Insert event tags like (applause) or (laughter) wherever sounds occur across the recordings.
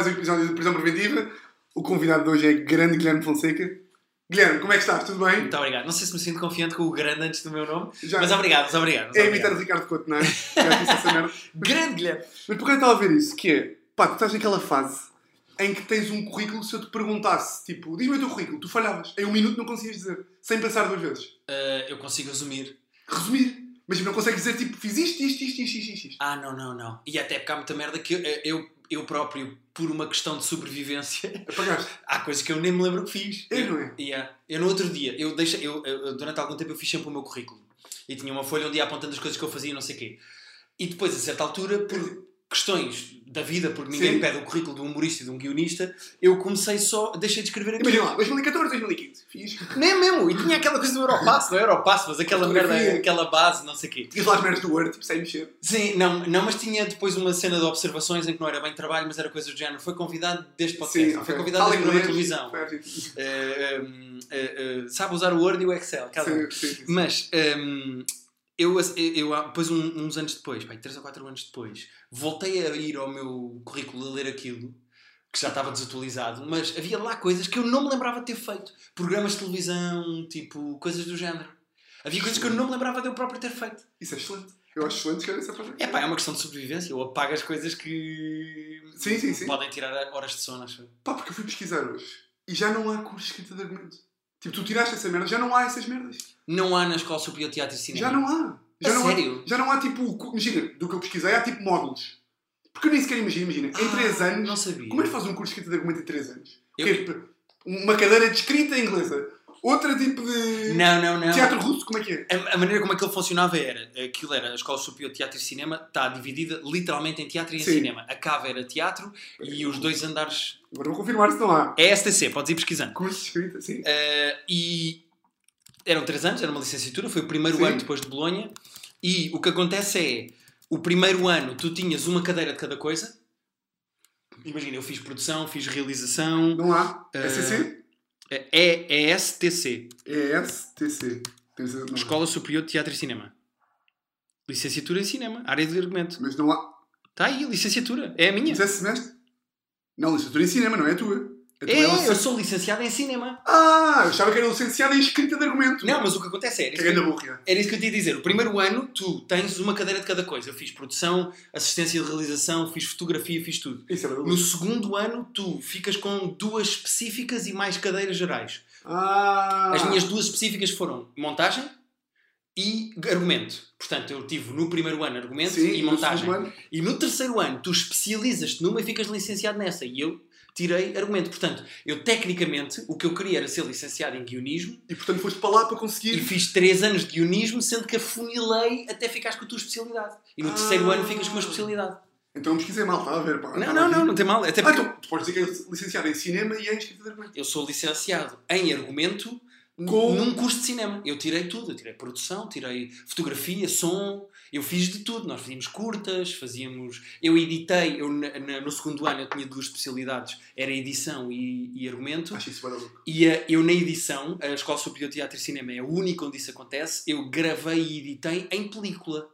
mais um episódio de Prisão Preventiva. O convidado de hoje é grande Guilherme Fonseca. Guilherme, como é que estás? Tudo bem? Muito obrigado. Não sei se me sinto confiante com o grande antes do meu nome, Já- mas obrigado, mas obrigado. mas É obrigado. imitar o Ricardo Couto, não é? Já disse essa merda. (laughs) Grande Guilherme. Mas por que eu estava a ver isso? Que é, pá, tu estás naquela fase em que tens um currículo, se eu te perguntasse, tipo, diz-me o teu currículo, tu falhavas. Em um minuto não conseguias dizer, sem pensar duas vezes. Ah, eu consigo resumir. Resumir. Mas não consegues dizer, tipo, fiz isto, isto, isto, isto, isto, isto. Ah, não, não, não. E até porque há muita merda que eu, eu, eu próprio, por uma questão de sobrevivência, (laughs) Apagaste. há coisas que eu nem me lembro que fiz. É, eu, não é? Yeah. Eu no outro dia, eu deixei, eu, eu- durante algum tempo eu fiz sempre o meu currículo. E tinha uma folha onde ia apontando as coisas que eu fazia e não sei o quê. E depois, a certa altura, por questões da vida, porque ninguém Sim. pede o currículo de um humorista e de um guionista, eu comecei só, deixei de escrever aquilo. Imagina lá, 2014, 2015. Fiz. Nem mesmo, e tinha aquela coisa do Europass, não é Europass, mas aquela merda, aquela base, não sei o quê. Tinhas lá as merdas do Word, tipo, sem mexer. Sim, não, não, mas tinha depois uma cena de observações em que não era bem trabalho, mas era coisa do género. Foi convidado deste podcast, ok. foi convidado Fala inglês, televisão. eh, eh, sabe usar o Word e o Excel, cada um. Sim, sim, sim. Mas eu, eu, eu, depois, uns anos depois, pai, 3 ou 4 anos depois, voltei a ir ao meu currículo a ler aquilo, que já estava desatualizado, mas havia lá coisas que eu não me lembrava de ter feito. Programas de televisão, tipo, coisas do género. Havia coisas que eu não me lembrava de eu próprio ter feito. Isso é excelente. Eu acho excelente escrever essa. É pá, é uma questão de sobrevivência. Eu apago as coisas que Sim, sim, sim. podem tirar horas de sono, acho. Pá, porque eu fui pesquisar hoje e já não há curso de escrita de argumento. Tipo, tu tiraste essa merda, já não há essas merdas. Não há na Escola Superior de Teatro e Cinema. Já não há. Já não sério? Há, já não há tipo. Imagina, do que eu pesquisei, há tipo módulos. Porque eu nem sequer imagino, imagina, em Ah, 3 anos. Não sabia. Como é que faz um curso de escrita de argumento em 3 anos? Eu- é, tipo, uma cadeira de escrita inglesa, outra tipo de. Não, não, não. Teatro russo, como é que é? A, a maneira como aquilo funcionava era, aquilo era a Escola Superior de Teatro e Cinema, está dividida literalmente em teatro e em Sim. cinema. A cava era teatro e os dois andares... Agora vou confirmar se não há. É STC, podes ir pesquisando. Curso de escrita, sim. Eh, e eram três anos, era uma licenciatura, foi o primeiro Sim. ano depois de Bolonha. E o que acontece é, o primeiro ano tu tinhas uma cadeira de cada coisa. Imagina, eu fiz produção, fiz realização. Não há. Eh, SCC? É, é STC, É STC. Há. Escola Superior de Teatro e Cinema. Licenciatura em Cinema, área de argumento. Mas não há. Está aí, licenciatura. É a minha. Mas é semestre? Não, licenciatura em cinema, não é a tua. É, licença- eu sou licenciado em cinema. Ah, eu achava que era licenciado em escrita de argumento. Não, mas o que acontece é. Era Que isso é que, burra. era isso que eu te ia dizer. O primeiro ano, tu tens uma cadeira de cada coisa. Eu fiz produção, assistência de realização, fiz fotografia, fiz tudo. Isso é No segundo ano, tu ficas com duas específicas e mais cadeiras gerais. Ah. As minhas duas específicas foram montagem e argumento. Portanto, eu tive no primeiro ano argumento Sim, e no montagem. ano. E no terceiro ano, tu especializas-te numa e ficas licenciado nessa. E eu tirei argumento. Portanto, eu tecnicamente, o que eu queria era ser licenciado em guionismo E portanto foste para lá para e conseguir. fiz três anos de guionismo, sendo que afunilei até ficares com a tua especialidade. E no Ah. terceiro ano ficas com uma especialidade. Então pesquisei mal, estava a ver. Pá, Não, não, aqui. não, não tem mal. Até Ah, porque então, tu podes dizer que és licenciado em cinema e em escrita de argumento. eu sou licenciado em argumento Com- num curso de cinema. Eu tirei tudo. Eu tirei produção, tirei fotografia, som. Eu fiz de tudo. Nós fazíamos curtas, fazíamos... Eu editei. Eu, na- na- no segundo ano eu tinha duas especialidades. Era edição e, e argumento. Acho isso louco. E a- eu na edição, a Escola Superior de Teatro e Cinema é a única onde isso acontece. Eu gravei e editei em película.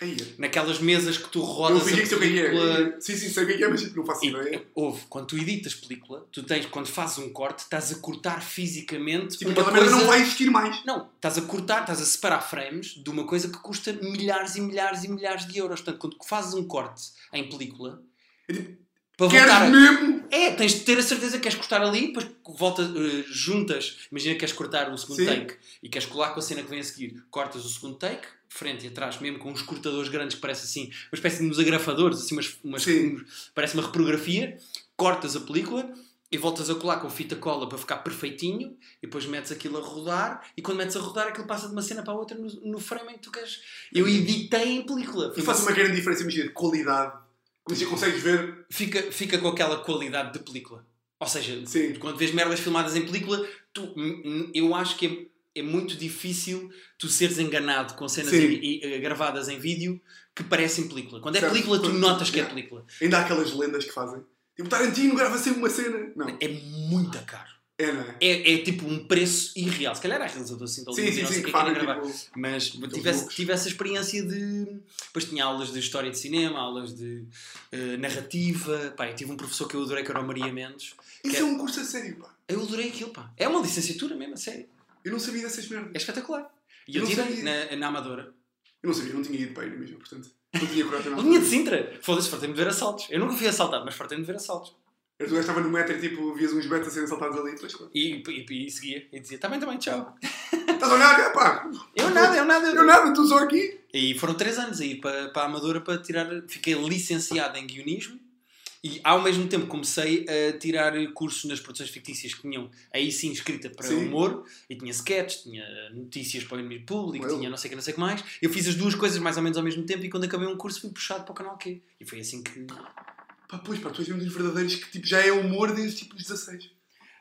Aí, Naquelas mesas que tu eu rodas fingi a é que película... é. Sim, sim, sei o que é é, mas tipo, não faço ideia. houve, quando tu editas película, tu tens, quando fazes um corte, estás a cortar fisicamente Tipo, uma aquela coisa... merda não vai existir mais. Não, estás a cortar, estás a separar frames de uma coisa que custa milhares e milhares e milhares de euros. Portanto, quando fazes um corte em película, É tipo, para queres voltar... mesmo? É, tens de ter a certeza que queres cortar ali, depois volta, eh, juntas, imagina que queres cortar o segundo Sim. take e queres colar com a cena que vem a seguir. Cortas o segundo take, frente e atrás, mesmo com uns cortadores grandes que parece assim, uma espécie de uns agrafadores, assim, umas, umas, uns- parece uma reprografia, cortas a película e voltas a colar com fita cola para ficar perfeitinho e depois metes aquilo a rodar e quando metes a rodar aquilo passa de uma cena para a outra no, no frame em que tu queres. Eu editei em película. E faz uma grande diferença, imagina, de qualidade. Já consegues ver. fica, fica com aquela qualidade de película. Ou seja, Sim. quando vês merdas filmadas em película, tu, eu acho que é, é muito difícil tu seres enganado com cenas Sim. e- eh, gravadas em vídeo que parecem película. Quando é Certo. película, tu Quando- notas que é yeah. película. Ainda há aquelas lendas que fazem. Tipo, Tarantino grava sempre uma cena. Não. É muito caro. É, não é? é, é tipo um preço irreal. Se calhar há realizadores assim Sim, sim, e não sei sim, o que que querem fazem gravar. tipo. Mas Aqueles tive, essa- loucos. tive essa experiência de. Depois tinha aulas de história de cinema, aulas de eh, narrativa. Pá, eu tive um professor que eu adorei, que era o Maria Mendes. Isso Que é é- um curso a sério, pá. Eu adorei aquilo, pá. É uma licenciatura mesmo, a sério. Eu não sabia dessas merdas. É espetacular. E Eu eu tive na, na Amadora. Eu não sabia, eu não tinha ido para aí mesmo, portanto. Não tinha coragem (laughs) A linha de Sintra. Foda-se, fartei-me de ver assaltos. Eu nunca fui assaltado, mas fartei-me de ver assaltos. Eu gajo estava no metro e tipo, vias uns betas a serem assaltados ali. Pois, claro. E, e, e seguia. E dizia, tá bem, tá tchau. (laughs) Estás a olhar? É pá. Eu nada, eu nada. Eu nada, estou só aqui. E foram três anos aí para, para a Amadora para tirar. Fiquei licenciado em guionismo e ao mesmo tempo comecei a tirar cursos nas produções fictícias que tinham aí sim escrita para Sim. humor e tinha sketches, tinha notícias para o inimigo público, Well. tinha não sei o que, não sei o que mais. Eu fiz as duas coisas mais ou menos ao mesmo tempo e quando acabei um curso fui puxado para o canal Q. E foi assim que. Pá, pois, pá, tu és um dos verdadeiros que tipo, já é humor desde tipo os 16.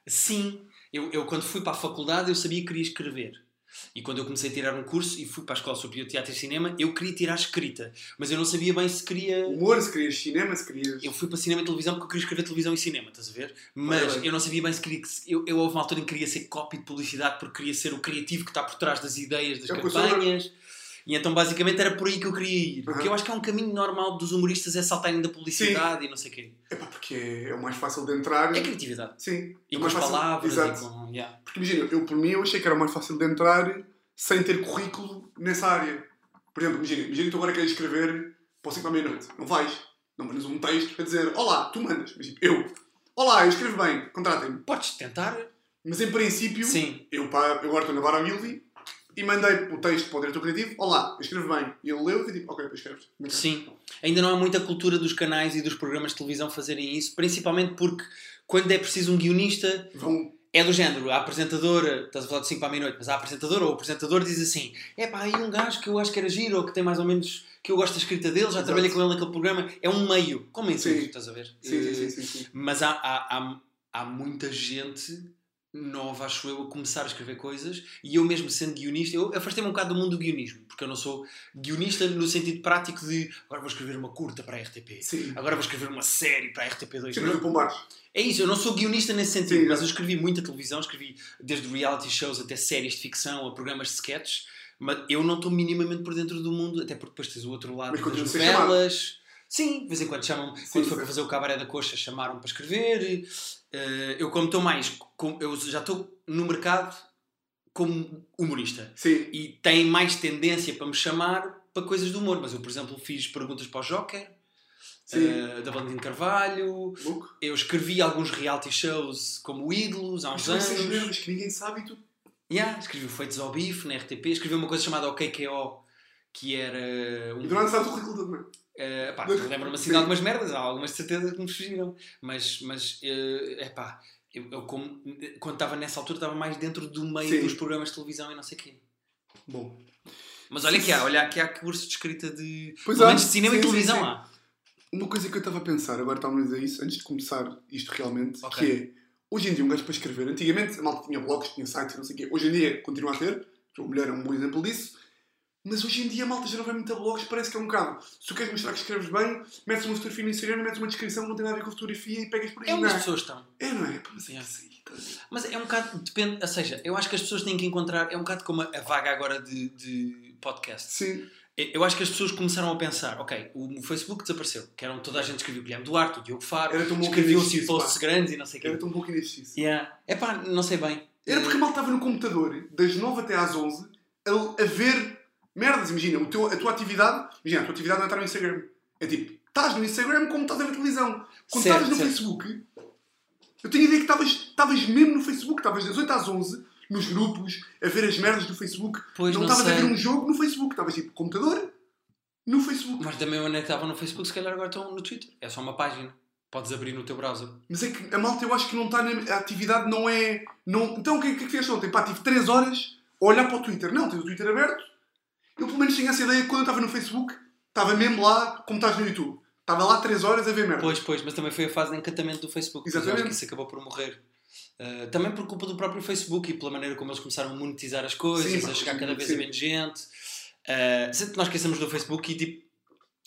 Sim, eu, eu quando fui para a faculdade eu sabia que queria escrever. E quando eu comecei a tirar um curso e fui para a Escola Superior de Teatro e Cinema, eu queria tirar escrita. Mas eu não sabia bem se queria. Humor, se querias cinema, se querias. Eu fui para cinema e televisão porque eu queria escrever televisão e cinema, estás a ver? Mas eu não sabia bem se queria. Eu, eu houve uma altura em que queria ser copy de publicidade porque queria ser o criativo que está por trás das ideias, das É eu campanhas. E então basicamente era por aí que eu queria ir. Uhum. Porque eu acho que é um caminho normal dos humoristas é saltarem da publicidade e não sei o quê. É pá, porque é, é o mais fácil de entrar. É criatividade. Sim. E é com as fácil- palavras Exato. com. yeah. Porque imagina, eu por mim eu achei que era o mais fácil de entrar sem ter currículo nessa área. Por exemplo, imagina, imagina que tu agora queres escrever para o 5 à meia-noite. Não vais. Não mandas um texto a dizer Olá, tu mandas. Mas tipo, eu. Olá, eu escrevo bem, contratem-me. Podes tentar. Mas em princípio, Sim. eu, pá, eu agora estou na Vara Milvi e mandei o texto para o diretor criativo. Olá, eu escrevo bem. E ele leu e tipo, ok, depois escreves. Sim. Ainda não há muita cultura dos canais e dos programas de televisão fazerem isso, principalmente porque quando é preciso um guionista, Vão. é do género, a apresentadora, estás a falar de 5 para a meia-noite, mas a apresentadora ou o apresentador diz assim: é pá, aí um gajo que eu acho que era giro ou que tem mais ou menos. que eu gosto da escrita dele, já Exato. trabalhei com ele naquele programa, é um meio, como em Sim. tudo, estás a ver? Sim, sim, Eh, sim, sim, sim. Mas há, há, há, há muita gente nova, acho eu, a começar a escrever coisas e eu mesmo sendo guionista, eu afastei-me um bocado do mundo do guionismo, porque eu não sou guionista no sentido prático de agora vou escrever uma curta para a RTP, Sim. agora vou escrever uma série para a RTP2. Sim, mas o Pombares. É isso, eu não sou guionista nesse sentido, Sim, mas é. eu escrevi muita televisão, escrevi desde reality shows até séries de ficção, a programas de sketches, mas eu não estou minimamente por dentro do mundo, até porque depois tens o outro lado Mas das novelas. Sim, de vez em quando chamam, quando Sim, foi sim. para fazer o Cabaré da Coxa, chamaram para escrever. Eh, eu, como estou mais, eu já estou no mercado como humorista Sim. e tem mais tendência para me chamar para coisas do humor, mas eu, por exemplo, fiz perguntas para o Joker. Eh, da Valentim Carvalho, Louco. eu escrevi alguns reality shows como Ídolos há Mas uns essas anos. merdas que ninguém sabe e tu. Yeah, escrevi o Feitos ao Bife na RTP. Escrevi uma coisa chamada OKKO, que era um. E nada sabes o currículo eh, pá, Mas- lembro-me assim sim. de algumas merdas, há algumas de certeza que me fugiram. Mas, mas é pá, eu, eu como- quando estava nessa altura estava mais dentro do meio Sim. dos programas de televisão e não sei o quê. Bom. Mas olha que há, olha que há curso de escrita de. Pois há. de cinema e televisão há. Uma coisa que eu estava a pensar, agora estávamos a dizer isso, antes de começar isto realmente, Ok. que é, hoje em dia um gajo para escrever, antigamente a malta tinha blogs, tinha sites, não sei o quê, hoje em dia continua a ter, a mulher é um bom exemplo disso, mas hoje em dia a malta já não vai muito a blogs, parece que é um bocado, se tu queres mostrar que escreves bem, metes uma fotografia no Instagram, metes uma descrição que não tem nada a ver com a fotografia e pegas por aí, É onde não as é? pessoas estão. É, não é? Mas é aí, tá? Mas é um bocado, depende, ou seja, eu acho que as pessoas têm que encontrar, é um bocado como a, vaga agora de, de podcast. Sim, Eu acho que as pessoas começaram a pensar, ok, o Facebook desapareceu, que eram toda a gente escrevia o Guilherme Duarte, o Diogo Faro, era tão bom que escreviam existisse, assim posts grandes e não sei o quê. Era tão ainda existisse. Yeah. É pá, não sei bem. Era porque a malta estava no computador, das 9 até às 11, a, a ver merdas. Imagina, o teu, a tua atividade. Imagina, a tua atividade não é estar no Instagram. É tipo, estás no Instagram como estás a ver televisão. Quando Certo, estavas no certo. Facebook, eu tenho a ideia que estavas- mesmo no Facebook. Estavas das 8 às 11, nos grupos, a ver as merdas do Facebook. Pois não estavas a ver um jogo no Facebook. Estavas tipo, computador, no Facebook. Mas da mesma maneira que estavam no Facebook, se calhar agora estão no Twitter. É só uma página. Podes abrir no teu browser. Mas é que a malta eu acho que não está na. A atividade não é. Não... Então o que, é que fizeste ontem? Pá, tive 3 horas a olhar para o Twitter. Não, tens o Twitter aberto. Eu pelo menos tinha essa ideia que quando eu estava no Facebook, estava mesmo lá como estás no YouTube. Estava lá 3 horas a ver merda. Pois, pois, mas também foi a fase de encantamento do Facebook. Eu acho Exatamente. que isso acabou por morrer. Uh, também por culpa do próprio Facebook e pela maneira como eles começaram a monetizar as coisas, Sim, a chegar cada vez sim. a menos gente. Uh, sempre nós esquecemos do Facebook e tipo,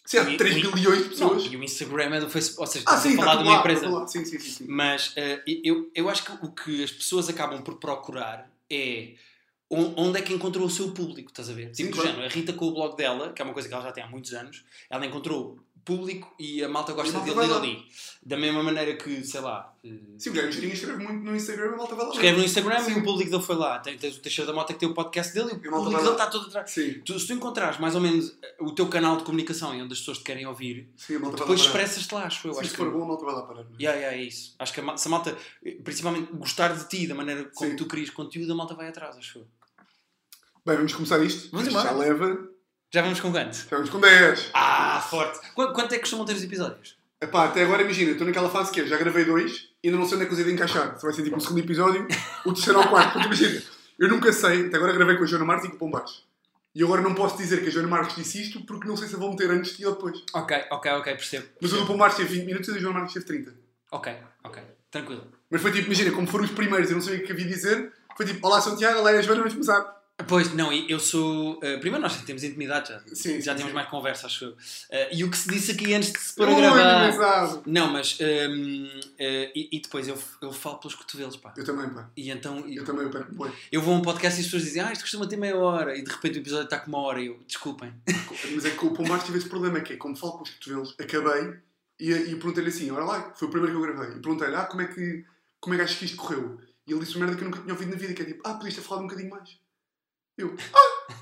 Sim, E- 3 e- bilhões de Não, pessoas. e o Instagram é do Facebook. Ou seja, Ah, sim, a falar está de uma lá, empresa. tudo lá. Sim, sim, sim. sim. Mas eh, eu, eu acho que o que as pessoas acabam por procurar é onde é que encontrou o seu público, estás a ver? Sim, Tipo, claro. género, a Rita com o blog dela, que é uma coisa que ela já tem há muitos anos, ela encontrou público e a malta gosta E a malta dele ali. Da mesma maneira que, sei lá, eh, Sim, o Guilherme Girinho escreve muito no Instagram, a malta vai lá. escreve no Instagram Sim. e o público dele foi lá. Tem- Tens o Teixeira da Mota que tem o podcast dele e o E malta público dele está todo atrás. Sim, Tu, se tu encontrares mais ou menos eh, o teu canal de comunicação e onde as pessoas te querem ouvir, sim, malta depois expressas-te lá, acho eu. Sim, acho se que- for bom, a malta vai lá parar. não é? Yeah, yeah, é isso. Acho que a, ma- se a malta, eh, principalmente gostar de ti, da maneira como Sim. tu crias conteúdo, a malta vai atrás, acho eu. Bem, vamos começar isto. Vamos Isto Já embora. leva. Já vamos com quanto? Já vamos com 10. Ah, forte! Qu- quanto é que costumam ter os episódios? Epá, até agora imagina, estou naquela fase que é, já gravei dois e ainda não sei onde é que os hei de encaixar. Se vai ser tipo um segundo episódio, (laughs) o terceiro ou o quarto. Porque imagina, eu nunca sei, até agora gravei com a Joana Marques e com o Pombares. E agora não posso dizer que a Joana Marques disse isto porque não sei se a vão meter antes e ou depois. Ok, ok, ok, percebo. Mas o do Pombares teve 20 minutos e o da Joana Marques teve 30. Ok, ok, tranquilo. Mas foi tipo, imagina, como foram os primeiros, eu não sabia o que havia de dizer. Foi tipo, olá, sou o Tiago, olá, é a Joana, vamos começar. Pois, não, eu sou. eh, primeiro, nós temos intimidade já. Sim, já sim, temos sim. mais conversa, acho eu. Eh, e o que se disse aqui antes de se pôr a gravar. Não, mas. ehm, eh, e, e depois eu, eu falo pelos cotovelos, pá. Eu também, pá. E então Eu também, eu perco boi. eu vou a um podcast e as pessoas dizem, ah, isto costuma ter meia hora. E de repente o episódio está com uma hora. E eu, desculpem. (laughs) Mas é que o Pombares tive esse problema, que é, como falo com os cotovelos, acabei e, e perguntei-lhe assim, olha lá, foi o primeiro que eu gravei. E perguntei-lhe, ah, como é que, como é que achas que isto correu? E ele disse uma merda que eu nunca tinha ouvido na vida, que é tipo, ah, podias ter falado um bocadinho mais. Eu, ah,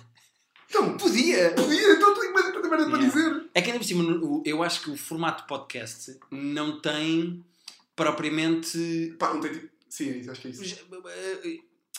então, (laughs) Podia! podia, então tenho mais tanta merda para dizer. É que ainda por cima, eu acho que o formato podcast não tem propriamente. Pá, não tem tipo, sim, é isso, acho que é isso.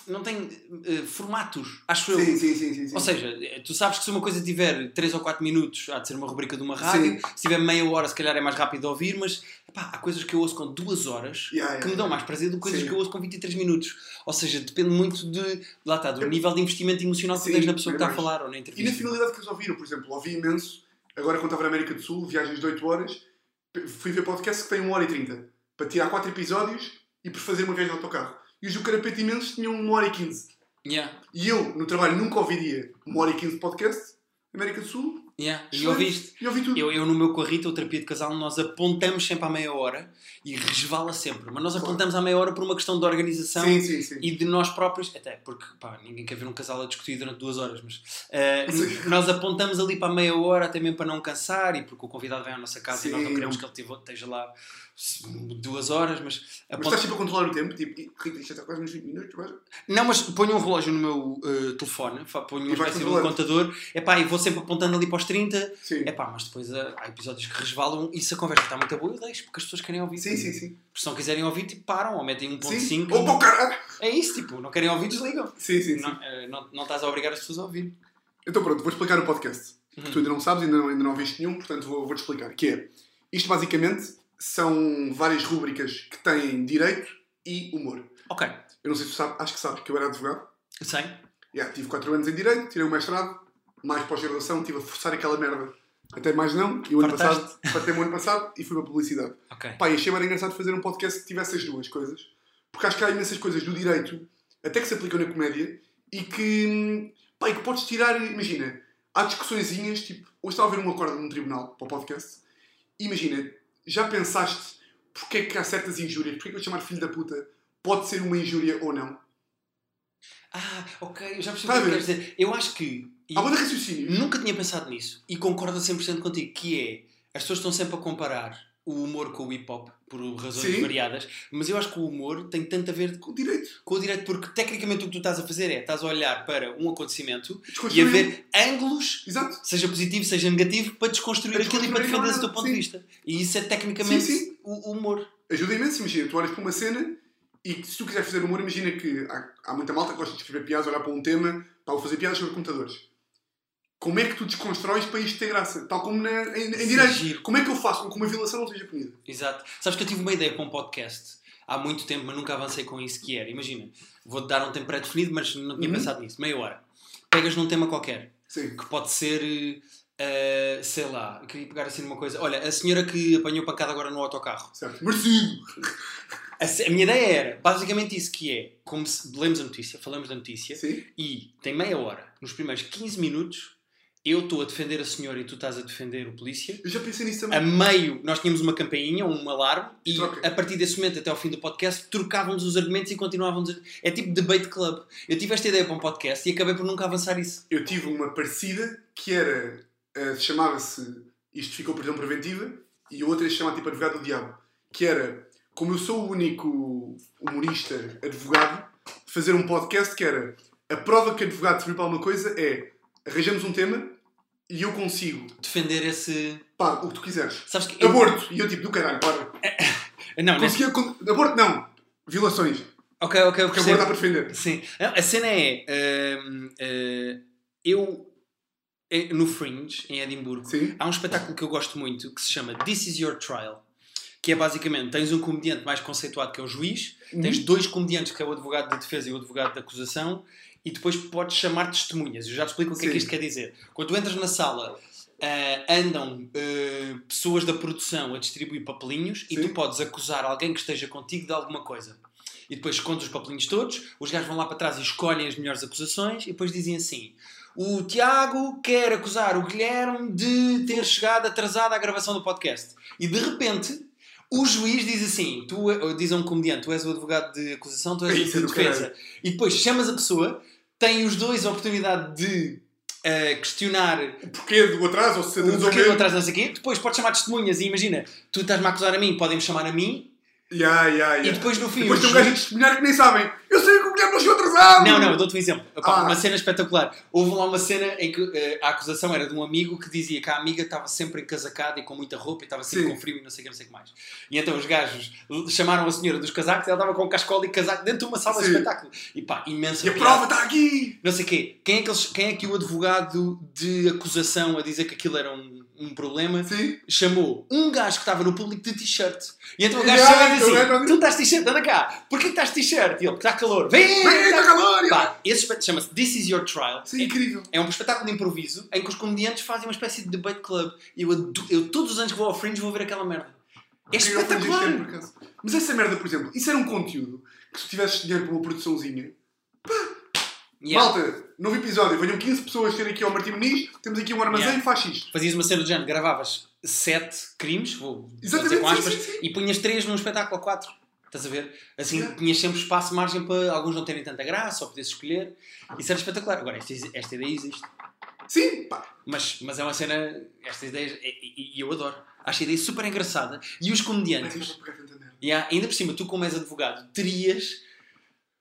Não tem eh, formatos, acho eu. Sim, sim, sim, sim. sim. Ou seja, eh, tu sabes que se uma coisa tiver 3 ou 4 minutos, há de ser uma rubrica de uma rádio. Sim. Se tiver meia hora, se calhar é mais rápido de ouvir, mas epá, há coisas que eu ouço com 2 horas Yeah, que yeah, me dão mais prazer do que coisas que eu ouço com 23 minutos. Ou seja, depende muito de, lá está, do nível de investimento emocional que tens na pessoa que está a falar ou na E na entrevista. finalidade que eles ouviram, por exemplo, ouvi imenso, agora quando estava na América do Sul, viagens de 8 horas, fui ver podcast que tem 1 hora e 30, para tirar 4 episódios e por fazer uma viagem de autocarro. E os do Imensos tinham 1 hora e 15. Yeah, E eu, no trabalho, nunca ouviria 1 hora e 15 de podcast, América do Sul, yeah. E excelente, ouviste? E ouvi tudo. Eu, eu no meu com a Rita, o terapia de casal, nós apontamos sempre à meia hora e resvala sempre. Mas nós Claro. apontamos à meia hora por uma questão de organização Sim, sim, sim. e de nós próprios, até porque pá, ninguém quer ver um casal a discutir durante duas horas, mas Sim. nós apontamos ali para a meia hora até mesmo para não cansar e porque o convidado vem à nossa casa e nós não queremos que ele esteja lá duas horas, mas, Mas aponta- estás sempre a controlar o tempo, tipo, Rita, isto está quase nos 20 minutos, mas... Não, mas ponho um relógio no meu eh, telefone, ponho uma vais espécie de um contador, epá, e vou sempre apontando ali para os 30, Sim. epá, mas depois eh, há episódios que resvalam e se a conversa está muito boa, eu deixo, porque as pessoas querem ouvir. Sim, sim, sim. Se não quiserem ouvir, tipo, param ou metem 1.5. Sim. Oh, pô, caralho! É isso, tipo, não querem ouvir, desligam. Sim, sim, sim. Não, eh, não, não estás a obrigar as pessoas a ouvir. Então pronto, vou explicar o podcast. Uhum. Que tu ainda não sabes, ainda não, ainda não viste nenhum, portanto vou- vou-te explicar. Que é, isto basicamente são várias rúbricas que têm direito e humor. Ok, Eu não sei se tu sabes, acho que sabes que eu era advogado. sei. Yeah, tive 4 anos em direito, tirei o mestrado, mais pós-graduação, estive a forçar aquela merda. Até mais não, e o ano Fartaste? passado, fartei-me o ano passado e fui para a publicidade. Ok. Pá, e achei mais engraçado fazer um podcast que tivesse as duas coisas. Porque acho que há imensas coisas do direito, até que se aplicam na comédia, e que, pá, e que podes tirar, imagina, há discussõezinhas, tipo, hoje estava a ver um acordo num tribunal para o podcast, e imagina, já pensaste porque é que há certas injúrias, porque é que eu chamar filho da puta pode ser uma injúria ou não? Ah, ok, eu já percebi o que queres dizer. Eu acho que. Há muito raciocínio. nunca tinha pensado nisso e concordo a 100% contigo, que é. As pessoas estão sempre a comparar o humor com o hip hop por razões Sim. variadas, mas eu acho que o humor tem tanto a ver Com direito. com o direito, porque tecnicamente o que tu estás a fazer é estás a olhar para um acontecimento e a ver ângulos, Exato. seja positivo, seja negativo, para desconstruir aquilo e para defender o teu ponto de sim. vista. E isso é tecnicamente Sim. O, o humor. ajuda imenso, imagina, tu olhas para uma cena e se tu quiseres fazer humor, imagina que há, há muita malta que gosta de escrever piadas, olhar para um tema, para fazer piadas sobre computadores. Como é que tu desconstróis para isto ter graça? Tal como na, em, em direito. giro. Como é que eu faço com que uma violação não seja punida? Exato. Sabes que eu tive uma ideia para um podcast há muito tempo, mas nunca avancei com isso, que era, imagina, vou-te dar um tempo pré-definido, mas não tinha Uhum. pensado nisso, meia hora. Pegas num tema qualquer, Sim. que pode ser, eh, sei lá, queria pegar assim numa coisa. Olha, a senhora que apanhou pancada agora no autocarro. Certo. Merecido! A minha ideia era basicamente isso, que é, como se lemos a notícia, falamos da notícia, Sim. e tem meia hora, nos primeiros 15 minutos, eu estou a defender a senhora e tu estás a defender o polícia. Eu já pensei nisso A também. meio, nós tínhamos uma campainha, um alarme, e Troca. a partir desse momento até ao fim do podcast trocávamos os argumentos e continuávamos. A... É tipo debate club. Eu tive esta ideia para um podcast e acabei por nunca avançar isso. Eu tive uma parecida que era. eh, chamava-se. Isto ficou prisão preventiva e a outra se chama tipo Advogado do Diabo. Que era. Como eu sou o único humorista advogado, fazer um podcast que era. A prova que advogado serviu para alguma coisa é. Arranjamos um tema e eu consigo. Defender esse. Pá, o que tu quiseres. Sabes que. eu- Aborto! E eu tipo, do caralho, para. (laughs) Não, nesse... Conseguia. con- Aborto não! Violações. Ok, ok, eu Porque percebo. aborto dá para defender. Sim. Não, a cena é. hum, eh, eu. eh, No Fringe, em Edimburgo, Sim. há um espetáculo que eu gosto muito que se chama This Is Your Trial. Que é basicamente: tens um comediante mais conceituado que é o juiz, tens Uhum. dois comediantes que é o advogado de defesa e o advogado de acusação, e depois podes chamar testemunhas. Eu já te explico o que é que Sim. isto quer dizer. Quando tu entras na sala, ah, andam ah, pessoas da produção a distribuir papelinhos e Sim. tu podes acusar alguém que esteja contigo de alguma coisa. E depois escondes os papelinhos todos, os gajos vão lá para trás e escolhem as melhores acusações e depois dizem assim: o Tiago quer acusar o Guilherme de ter chegado atrasado à gravação do podcast. E de repente. O juiz diz assim, tu, ou diz a um comediante, tu és o advogado de acusação, tu és (laughs) o é de defesa. E depois chamas a pessoa, têm os dois a oportunidade de eh, questionar O porquê do atraso ou se o atrasou porquê do mesmo. atraso, não sei o quê. Depois podes chamar testemunhas e imagina, tu estás-me a acusar a mim, podem-me chamar a mim. Ya, ya, ya. E depois no fim Depois o tem um gajo a testemunhar que nem sabem. Eu sei que o Guilherme não! Não, dou-te um exemplo. Epá, Ah. Uma cena espetacular. Houve lá uma cena em que eh, a acusação era de um amigo que dizia que a amiga estava sempre encasacada e com muita roupa e estava sempre Sim. com frio e não sei o que, não sei o que mais. E então os gajos chamaram a senhora dos casacos e ela estava com cascola e casaco dentro de uma sala de Sim. espetáculo. E pá, imensa E a piada. prova está aqui! não sei o quê. Quem é, que eles, quem é que o advogado de acusação a dizer que aquilo era um, um problema Sim. chamou um gajo que estava no público de t-shirt. E então o gajo chama diz eu assim. Tu estás t-shirt, anda cá. Porquê que estás t-shirt? E ele, porque está calor. Vem! Vem, tá está calor! Pá, esse chama-se This Is Your Trial. Isso é incrível. É, é um espetáculo de improviso em que os comediantes fazem uma espécie de debate club. E eu, eu todos os anos que vou ao Fringe vou ver aquela merda. É por espetacular. Mas essa merda, por exemplo, isso era um conteúdo que se tivesses dinheiro para uma produçãozinha. Yeah. Malta, novo episódio, venham 15 pessoas ter aqui ao Martim Muniz, temos aqui um armazém Yeah. faz isto. Fazias uma cena do género, gravavas sete crimes, vou Exatamente, dizer com sim, aspas, sim, sim. e punhas três num espetáculo ou quatro. Estás a ver? Assim, Yeah. tinhas sempre espaço, margem para alguns não terem tanta graça ou podias escolher. Isso era espetacular. Agora, esta, esta ideia existe. Sim, pá. Mas, mas é uma cena. Estas ideias. E, e- eu adoro. Acho a ideia super engraçada. E os comediantes. Vou merda. Yeah, ainda por cima, tu, como és advogado, terias.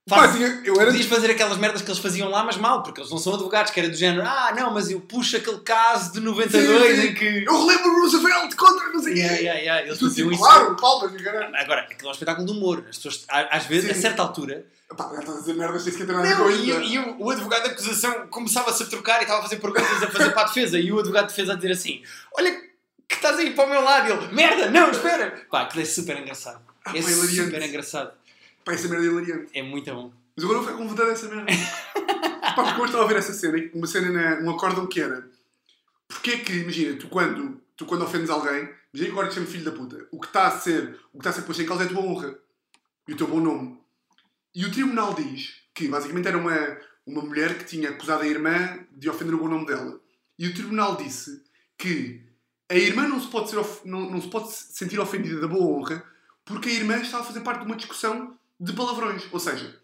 Faz, tinha- eu era. podias fazer aquelas merdas que eles faziam lá, mas mal, porque eles não são advogados, que era do género, ah, não, mas eu puxo aquele caso de 92 Sim, sim. em que. Eu relembro o Roosevelt contra não sei Yeah, yeah, yeah. Eles Tu, faziam tipo, isso. claro, palmas. Agora, aquilo é um espetáculo de humor. As pessoas, às vezes, Sim. a certa altura, Pá, já estás a dizer merdas, tens que ter nada a ver Não, e, isso. e o, o advogado da acusação começava-se a trocar e estava a fazer perguntas a fazer para a defesa. E o advogado de defesa a dizer assim: Olha, que estás aí para o meu lado. E ele: Merda, não, espera. Pá, aquilo é super engraçado. Ah, é super engraçado. Pá, essa merda é hilariante. É muito bom. Mas agora eu vou ficar com vontade dessa merda. (laughs) Pá, porque eu estava a ver essa cena, uma cena, na, um acórdão que era. Porquê que, imagina, tu quando, tu quando ofendes alguém, imagina que agora te chamo filho da puta, o que está a ser, o que está a ser posto em causa é a tua honra e o teu bom nome. E o tribunal diz que basicamente era uma, uma mulher que tinha acusado a irmã de ofender o bom nome dela. E o tribunal disse que a irmã não se pode, ser of- não, não se pode sentir ofendida da boa honra porque a irmã estava a fazer parte de uma discussão de palavrões. Ou seja,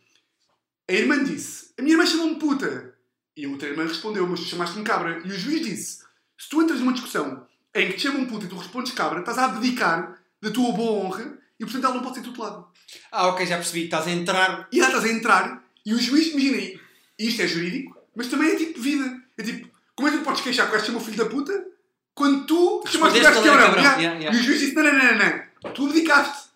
a irmã disse: A minha irmã chamou-me puta. E a outra irmã respondeu: Mas tu chamaste-me cabra. E o juiz disse: Se tu entras numa discussão em que te chamam puta e tu respondes cabra, estás a abdicar da tua boa honra e portanto ela não pode ser tutelada. Ah, ok, já percebi. Estás a entrar. E ela estás a entrar e o juiz, imagina aí, isto é jurídico, mas também é tipo vida. É tipo, como é que tu podes queixar que o chamou filho da puta quando tu chamaste o gajo de cabrão? E o juiz disse: Não, não, não, não. Tu abdicaste.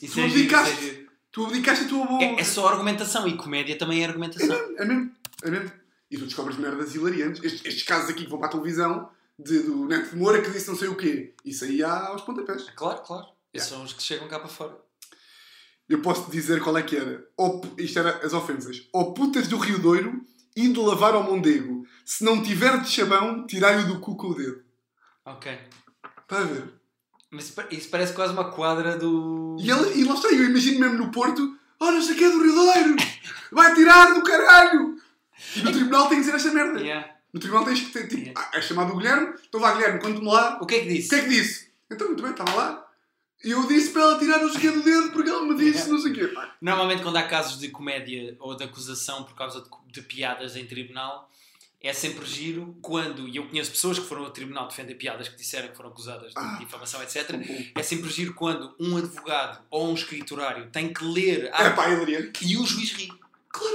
Isso Tu é é abdicaste. Tu abdicaste a tua boa. É, é só argumentação e comédia também é argumentação. É mesmo, é mesmo. E tu descobres merdas hilariantes. Estes, estes casos aqui que vão para a televisão, de, do Neto de Moura que disse não sei o quê. Isso aí há aos pontapés. Claro, claro. Yeah. São os que chegam cá para fora. Eu posso dizer qual é que era. Pu- isto era as ofensas. Ou putas do Rio Douro, indo lavar ao Mondego. Se não tiver de chabão, tirai-o do cu com o dedo. Ok. Está a ver? Mas isso pa- isso parece quase uma quadra do. E, ele, e lá está, eu imagino mesmo no Porto, oh não sei o que é do Rio vai tirar do caralho! E no tribunal tem que dizer esta merda. Yeah. No tribunal tens que ter, tipo, Yeah. ah, é chamado o Guilherme, então vá Guilherme, conta-me lá, O que é que o disse? que é que disse? Então, muito bem, estava lá. E eu disse para ela tirar não sei o quê do dedo porque ela me disse Yeah. não sei o quê. Pá, Normalmente, quando há casos de comédia ou de acusação por causa de, de piadas em tribunal, é sempre giro quando, e eu conheço pessoas que foram ao tribunal defender piadas que disseram que foram acusadas de Ah. difamação, etc. É sempre giro quando um advogado ou um escriturário tem que ler É a... pá, hilariante. e o juiz ri.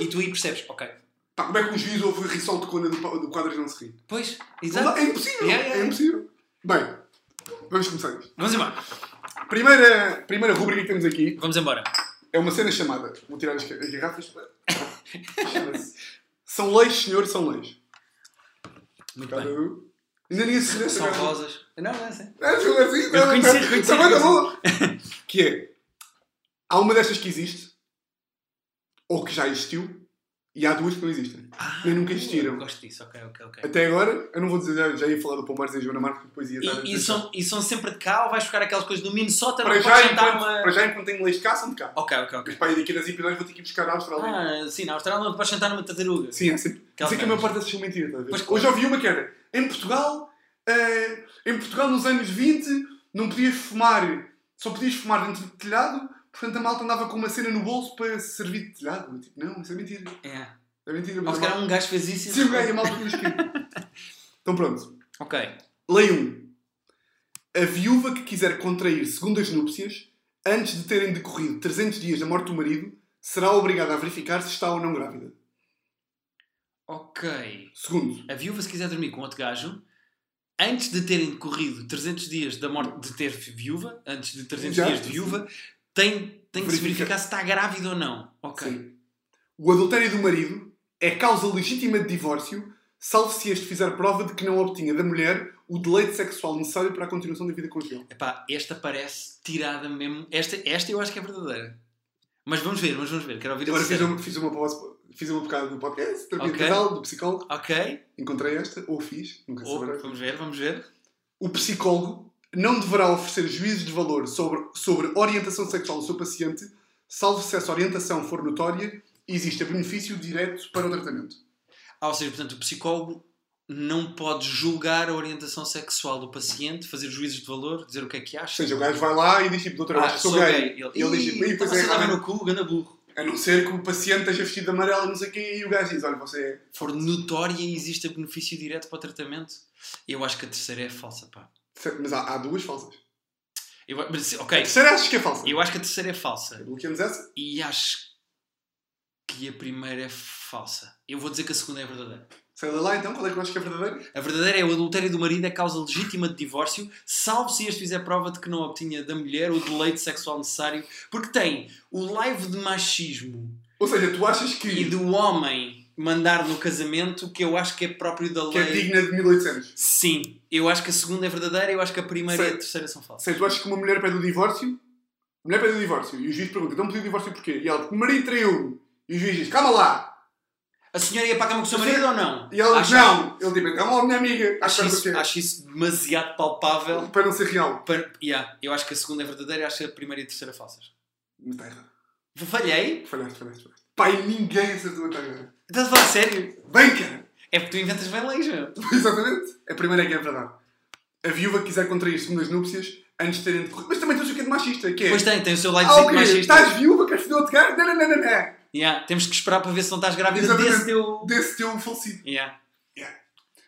E tu aí percebes, ok, Pá, como é que um juiz ouve rir só de quando do, quadro e não se ri? pois, exato. É impossível. Yeah, yeah, É impossível. Bem, vamos começar. Vamos embora. Primeira, primeira rubrica que temos aqui Vamos embora. é uma cena chamada. Vou tirar as, as garrafas. (laughs) Chama-se. São leis, senhor, são leis. Muito Cada bem. um. Ainda nem São rosas. Não, não. É, assim, assim, Eu reconheci, reconheci, Tá bem, tá reconheci. bom. Que é. Há uma destas que existe, ou que já existiu, e há duas que não existem. Ah, Nem nunca existiram. eu Gosto disso, ok, ok, ok. Até agora, eu não vou dizer, já, já ia falar do Palmeiras e Joana Marques, depois ia estar E, e, são, e são sempre de cá ou vais buscar aquelas coisas do Minnesota para já, enquanto, uma... para já, enquanto tenho leis de cá, são de cá. Ok, ok, ok. Mas para ir daqui das episódios vou ter que ir buscar a Austrália. Ah, sim, na Austrália não podes sentar numa tartaruga. Sim, é sempre. Sei que a maior parte dessas são mentiras, estás a ver? Hoje ouvi uma que era em Portugal, eh, em Portugal nos anos 20 não podias fumar, só podias fumar dentro de telhado, portanto a malta andava com uma cena no bolso para servir de telhado. Eu, Tipo, não, isso é mentira. É. É mentira. Ou mas se a calhar malta- um gajo fez isso e... Sim, o gajo a malta tinha escrito. (laughs) Então pronto. Ok. Lei 1. A viúva que quiser contrair segundas núpcias, antes de terem decorrido 300 dias da morte do marido, será obrigada a verificar se está ou não grávida. Ok. Segundo. A viúva, se quiser dormir com outro gajo, antes de terem decorrido 300 dias da morte de ter viúva, antes de 300 Já, dias de sim. viúva, tem, tem que se Verifica. verificar se está grávida ou não. Ok. Sim. O adultério do marido é causa legítima de divórcio, salvo se este fizer prova de que não obtinha da mulher o deleite sexual necessário para a continuação da vida conjugal. Epá, esta parece tirada mesmo. Esta, esta eu acho que é verdadeira. Mas vamos ver, mas vamos ver. Quero ouvir a Agora fiz uma, fiz uma, pause- fiz uma bocada do podcast, terapia Ok. de casal, do psicólogo. Ok. Encontrei esta, ou fiz, nunca saberás. vamos ver, vamos ver. O psicólogo não deverá oferecer juízos de valor sobre, sobre orientação sexual do seu paciente, salvo se essa orientação for notória e exista benefício direto para o tratamento. Ah, ou seja, portanto, o psicólogo não pode julgar a orientação sexual do paciente, fazer juízos de valor, dizer o que é que Ou acha. seja, o gajo vai lá e diz tipo, doutor, eu Ah, acho que sou gay. gay. Ele, Ele diz tipo, "Ih, pois é, dá realmente." no cu, ganda burro. A não ser que o paciente esteja vestido de amarelo e não sei o quê e o gajo diz, olha, você é... For notória e exista benefício direto para o tratamento. Eu acho que a terceira é falsa, pá. Mas há, há duas falsas. Eu, mas, A ok, terceira achas que é falsa? eu acho que a terceira é falsa. Bloqueamos essa? E acho que a primeira é falsa. Eu vou dizer que a segunda é verdadeira. Sei lá, então, qual é que eu acho que é verdadeiro? A verdadeira é o adultério do marido é causa legítima de divórcio, salvo se este fizer prova de que não obtinha da mulher o deleite sexual necessário, porque tem o live de machismo Ou seja, tu achas que, e do homem mandar no casamento que eu acho que é próprio da que é lei. digna de 1800? Sim, eu acho que a segunda é verdadeira, eu acho que a primeira e a Sei. terceira são falsas. Sei, tu achas que uma mulher pede o divórcio? A mulher pede o divórcio e o juiz pergunta, então pediu o divórcio porquê? E ela, porque o marido traiu-me. E o juiz diz, calma lá. A senhora ia para a cama com o seu A marido ou não? E ela diz, não. Ele tipo, calma lá, minha amiga. Acho Acho isso, acho isso demasiado palpável. Para não ser real. Para... Yeah, eu acho que a segunda é verdadeira e acho que a primeira e a terceira falsas. Mas está errado. Falhei? Falhaste, falhaste, falhaste. Pai, ninguém acertou até agora. Estás a falar sério? Bem, cara. É porque tu inventas bem leis, (laughs) meu. Exatamente. A primeira é que é verdade. A viúva que quiser contrair segundas núpcias antes de terem decorrido. Mas também tens o que é de machista, que é... Pois tem, tem o seu Ah, livezinho ok, machista. estás viúva, queres foder outro gajo? Não, não, não, não. Yeah, temos que esperar para ver se não estás grávida Exatamente. desse teu. Desse teu falecido. Yeah.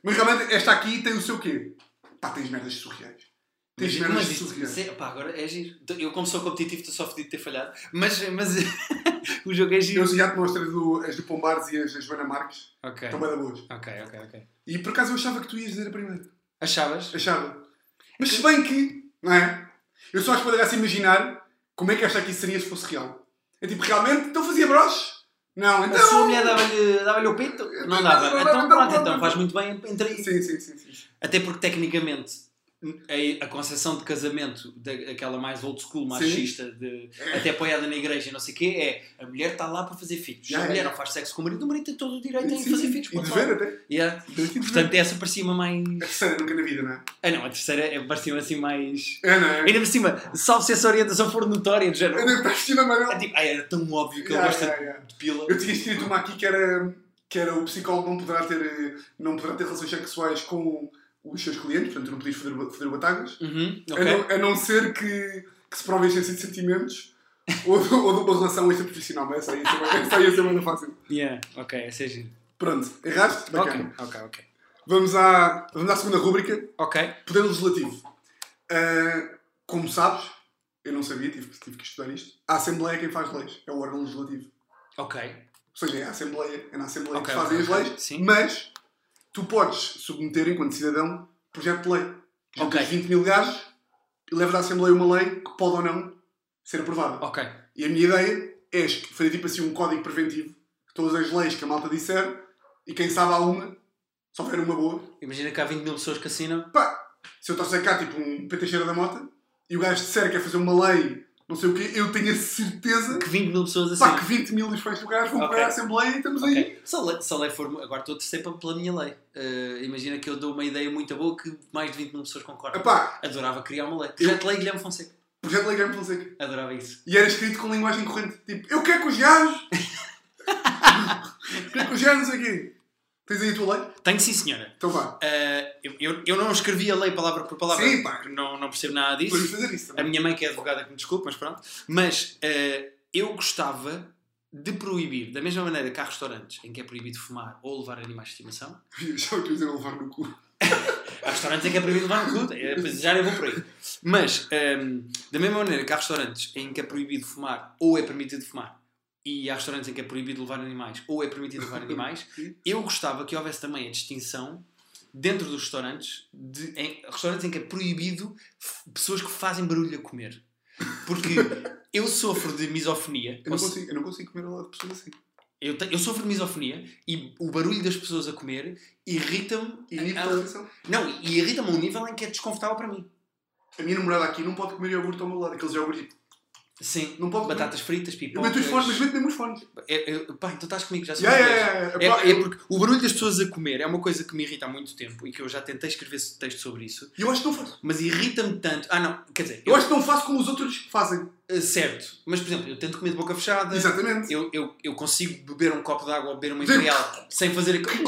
Mas realmente, esta aqui tem o seu quê? Pá, tens merdas surreais. Tens Mas, mas isto, é, pá, agora é giro. Eu, como sou competitivo, estou só fodido de ter falhado. Mas, mas (laughs) o jogo é giro. Eu já te mostrei do, as do Pombares e as da Joana Marques. Ok, Estão bem da boas. ok, ok, ok. E por acaso eu achava que tu ias dizer a primeira. Achavas? Achava. Mas se bem que, não é? Eu só acho que poderia se imaginar como é que esta aqui seria se fosse real. É tipo, realmente, então fazia broche? Não, então... A sua mulher dava-lhe dava o pinto? Não dava. Então pronto, então faz muito bem entre aí. Sim, sim, sim. sim. Até porque tecnicamente a, concepção de casamento, daquela mais old school, machista, de, É. até apoiada na igreja e não sei o quê, é a mulher está lá para fazer filhos. Já a é. mulher não faz sexo com o marido, o marido tem todo o direito em Sim, fazer sim. filhos. E ponto de final. ver até. Yeah. Ver. Portanto, essa parecia-me mais. A terceira nunca na vida, não é? Ah não, a terceira é- parecia-me assim mais. É, não é? Ainda por cima, salvo se essa orientação for notória, de género. Devo estar vestido amarelo. É tipo, ah, era tão óbvio que Yeah, ele gosta yeah, yeah. de pila. Eu tinha escrito uma aqui que era que era o psicólogo não poderá ter, eh, não poderá ter relações sexuais com os seus clientes, portanto, tu não podias foder, foder batagas. Uhum, A, ok. não, a não ser que, que se prove a existência de sentimentos (laughs) ou, de- ou de uma relação extraprofissional, mas essa aí essa aí ia ser muito fácil. Yeah, ok, essa é giro. Pronto, erraste? Bacana. Ok, ok, ok. Vamos, à, vamos à segunda rúbrica, Ok. Poder Legislativo. Ah, como sabes, eu não sabia, tive, tive que estudar isto, a Assembleia é quem faz leis, é o órgão legislativo. Ok. Ou seja, é a Assembleia, é na Assembleia Ok, que fazem ok, as leis, Sim. mas tu podes submeter, enquanto cidadão, projeto de lei. Ok. Juntas 20 mil gajos e leva da Assembleia uma lei que pode ou não ser aprovada. Ok. E a minha ideia é fazer tipo assim um código preventivo de todas as leis que a malta disser e quem sabe há uma, se houver uma boa. Imagina que há 20 mil pessoas que assinam. Pá, se eu trouxer cá tipo um PT cheira da mota e o gajo disser que quer fazer uma lei, não sei o quê, eu tenho a certeza Que 20 mil pessoas pá, assinam. que 20 mil do gajo vão Ok. para a Assembleia e estamos aí. Ok. Se a lei, se a lei for. Agora estou pa- pela minha lei. Eh, imagina que eu dou uma ideia muito boa que mais de 20 mil pessoas concordam. Epá, Adorava criar uma lei. Projeto de lei Guilherme Fonseca. projeto lei Guilherme Fonseca. Adorava isso. E era escrito com linguagem corrente, tipo, eu quero que os gajos. (laughs) quero que os gajos, quê. Tens aí a tua lei? Tenho sim, senhora. Então vá. Eh, eu, eu, eu não escrevi a lei palavra por palavra. Sim, pá. Não, não percebo nada disso. Podemos fazer isso A também. minha mãe, que é advogada, que me desculpe, mas pronto. Mas eh, eu gostava de proibir, da mesma maneira que há restaurantes em que é proibido fumar ou levar animais de estimação, (laughs) Já o que eu dizer a levar no cu. (laughs) há restaurantes em que é proibido levar no cu, eh, já nem vou por aí. Mas, ehm, da mesma maneira que há restaurantes em que é proibido fumar ou é permitido fumar, e há restaurantes em que é proibido levar animais ou é permitido levar (laughs) animais, eu gostava que houvesse também a distinção dentro dos restaurantes, de, em restaurantes em que é proibido pessoas que fazem barulho a comer. Porque (laughs) eu sofro de misofonia. Eu não, ou se- consigo, eu não consigo comer ao lado de pessoas assim. eu, te- eu sofro de misofonia e o barulho das pessoas a comer irrita-me. Nível a-. Não, e irrita-me a um nível em que é desconfortável para mim. A minha namorada aqui não pode comer iogurte ao meu lado. Aqueles iogurtes tipo, Sim, não pode batatas fritas, Eu pipocas. meto os fones, mas meto mesmo os fones. É, é, pá, então estás comigo, já Yeah, somos yeah, yeah, É, yeah. É eu- porque o barulho das pessoas a comer é uma coisa que me irrita há muito tempo e que eu já tentei escrever texto sobre isso, E eu acho que não faço. mas irrita-me tanto. Ah, não, quer dizer, Eu acho que não faço como os outros fazem. Eh, certo, mas por exemplo, eu tento comer de boca fechada, Exatamente. eu, eu, eu consigo beber um copo de água ou beber uma imperial sem fazer aquele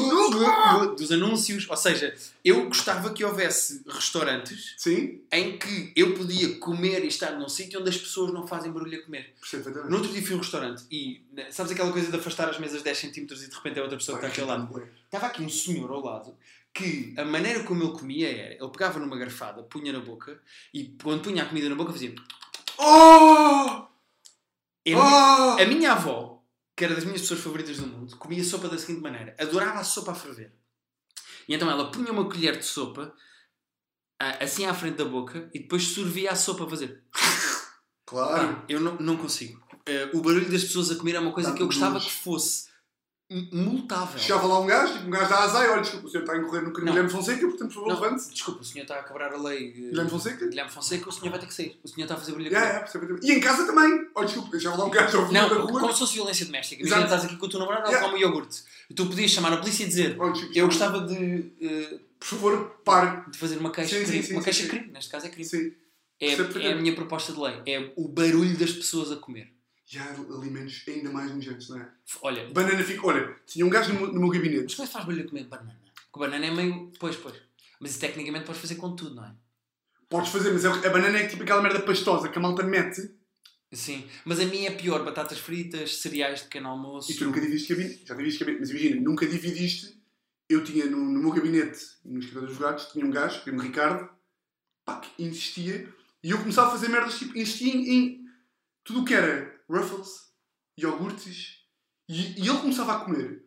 dos anúncios, ou seja, eu gostava que houvesse restaurantes Sim, em que eu podia comer e estar num sítio onde as pessoas não fazem barulho a comer. perfeitamente. No outro dia fui a um restaurante e né, sabes aquela coisa de afastar as mesas 10 cm e de repente é outra pessoa que está aqui ao lado. Estava aqui um senhor ao lado que a maneira como ele comia era, ele pegava numa garfada, punha na boca e quando punha a comida na boca fazia. Oh! A, minha, Oh! a minha avó, que era das minhas pessoas favoritas do mundo, comia sopa da seguinte maneira: adorava a sopa a ferver. E então ela punha uma colher de sopa ah, assim à frente da boca e depois sorvia a sopa a fazer. Claro. Pá, eu não, não consigo. Eh, o barulho das pessoas a comer é uma coisa Dá que eu gostava nojo. que fosse multável. Chegava lá um gajo, tipo, um gajo da azai, olha, desculpa, o senhor está a incorrer no crime Não. Guilherme Fonseca, portanto, por favor, Não, levante-se. desculpa, o senhor está a quebrar a lei. Guilherme Fonseca? Guilherme Fonseca, o senhor vai ter que sair. O senhor está a fazer barulho a Yeah, perfeitamente. E em casa também. Olha, desculpa, chegava lá um gajo ao fim da Não, rua. como se fosse violência doméstica. Exato. Imagina, estás aqui com o teu namorado, Yeah. come iogurte. E tu podias chamar a polícia e dizer: Olha, desculpa, Eu gostava de, eh, Por favor, pare. de fazer uma queixa Sim, crime. sim, sim, uma queixa crime, neste caso é crime. Sim. É, é a minha proposta de lei. É o barulho das pessoas a comer. E há alimentos ainda mais nojentos, não é? Olha, Banana fica. Olha, tinha um gajo no, meu- no meu mas gabinete. como é que faz barulho a comer banana? Porque banana é meio. Pois, pois. Mas tecnicamente podes fazer com tudo, não é? Podes fazer, mas a a banana é tipo aquela merda pastosa que a malta mete Sim, mas a minha é pior: batatas fritas, cereais de pequeno almoço. e tu nunca dividiste gabinete. Já dividiste gabinete, mas imagina, nunca dividiste. Eu tinha no, no meu gabinete, no escritório dos gatos, tinha um gajo, um Ricardo, pá, que insistia. E eu começava a fazer merdas tipo, insistia em, em tudo o que era Ruffles, iogurtes. E, e ele começava a comer.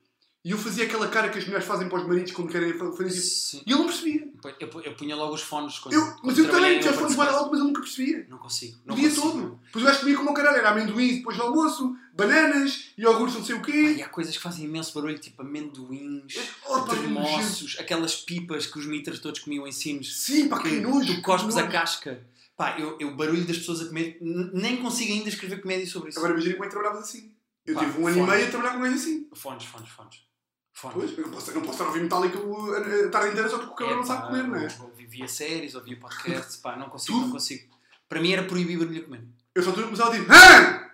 E eu fazia aquela cara que as mulheres fazem para os maridos quando querem fa- fazer. Sim. E ele não percebia. Eu, eu punha logo os fones quando. Eu, quando mas eu também, já open fones space. alto, mas eu nunca percebia. Não consigo. O Não dia consigo. todo. Depois o gajo comia como o caralho. Era amendoins depois do almoço, bananas, iogurtes não sei o Ai, quê. há coisas que fazem imenso barulho, tipo amendoins, Oh, pá, que termossos, aquelas pipas que os mitras todos comiam em Sines. Sim, pá, que nojo. Tu cospes que a casca. Pá, eu, eu barulho das pessoas a comer, nem consigo ainda escrever comédia sobre isso. Agora imagina como é que trabalhavas assim. Eu Pá, tive um ano e meio a trabalhar com gajo assim. Fones, fones, fones. Fones. Pois, eu não posso, eu não posso estar a ouvir metálica o- a, tarde inteira só porque o cabrão não sabe comer, não é? Via séries, ouvia podcasts, (laughs) pá, não consigo, Tudo. não consigo. Para mim era proibir barulho a comer. Eu só estou a começar a dizer "Hã?"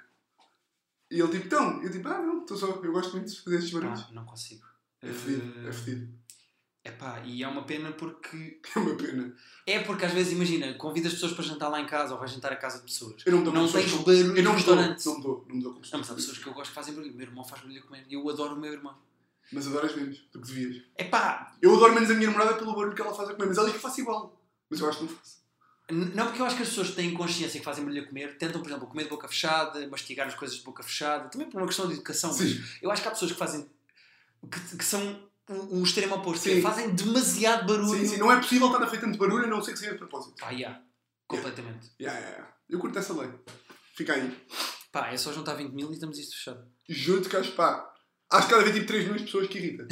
E ele tipo, então, eu tipo, ah não, estou só, eu gosto muito de fazer estes barulhos. Não consigo. É fedido, é fedido. Epá, e é uma pena porque. (laughs) É uma pena. É porque às vezes, imagina, convidas pessoas para jantar lá em casa ou vais jantar a casa de pessoas. Eu não me dou Não com tens que- barulho Eu não me dou, restaurante. não me dou, não me dou com Não, pessoas. mas há pessoas que eu gosto que fazem barulho. O meu irmão faz barulho a comer e eu adoro o meu irmão. Mas adoras menos do que devias. Epá, Eu adoro menos a minha namorada pelo barulho que ela faz a comer, mas ela diz que faço igual. Mas eu acho que não faço. Não, porque eu acho que as pessoas que têm consciência que fazem barulho a comer tentam, por exemplo, comer de boca fechada, mastigar as coisas de boca fechada, também por uma questão de educação. Sim. mas Eu acho que há pessoas que fazem. que, que são o, o extremo oposto, é, Sim. fazem demasiado barulho. Sim, sim, não é possível estar a feito tanto barulho a não ser que seja de propósito. Pá, yeah, completamente. Yeah, yeah, yeah. Eu curto essa lei. Fica aí. Pá, é só juntar 20 mil e estamos isto fechado. Juro-te que acho, pá. Acho que cada vez tipo 3 milhões de pessoas que irrita.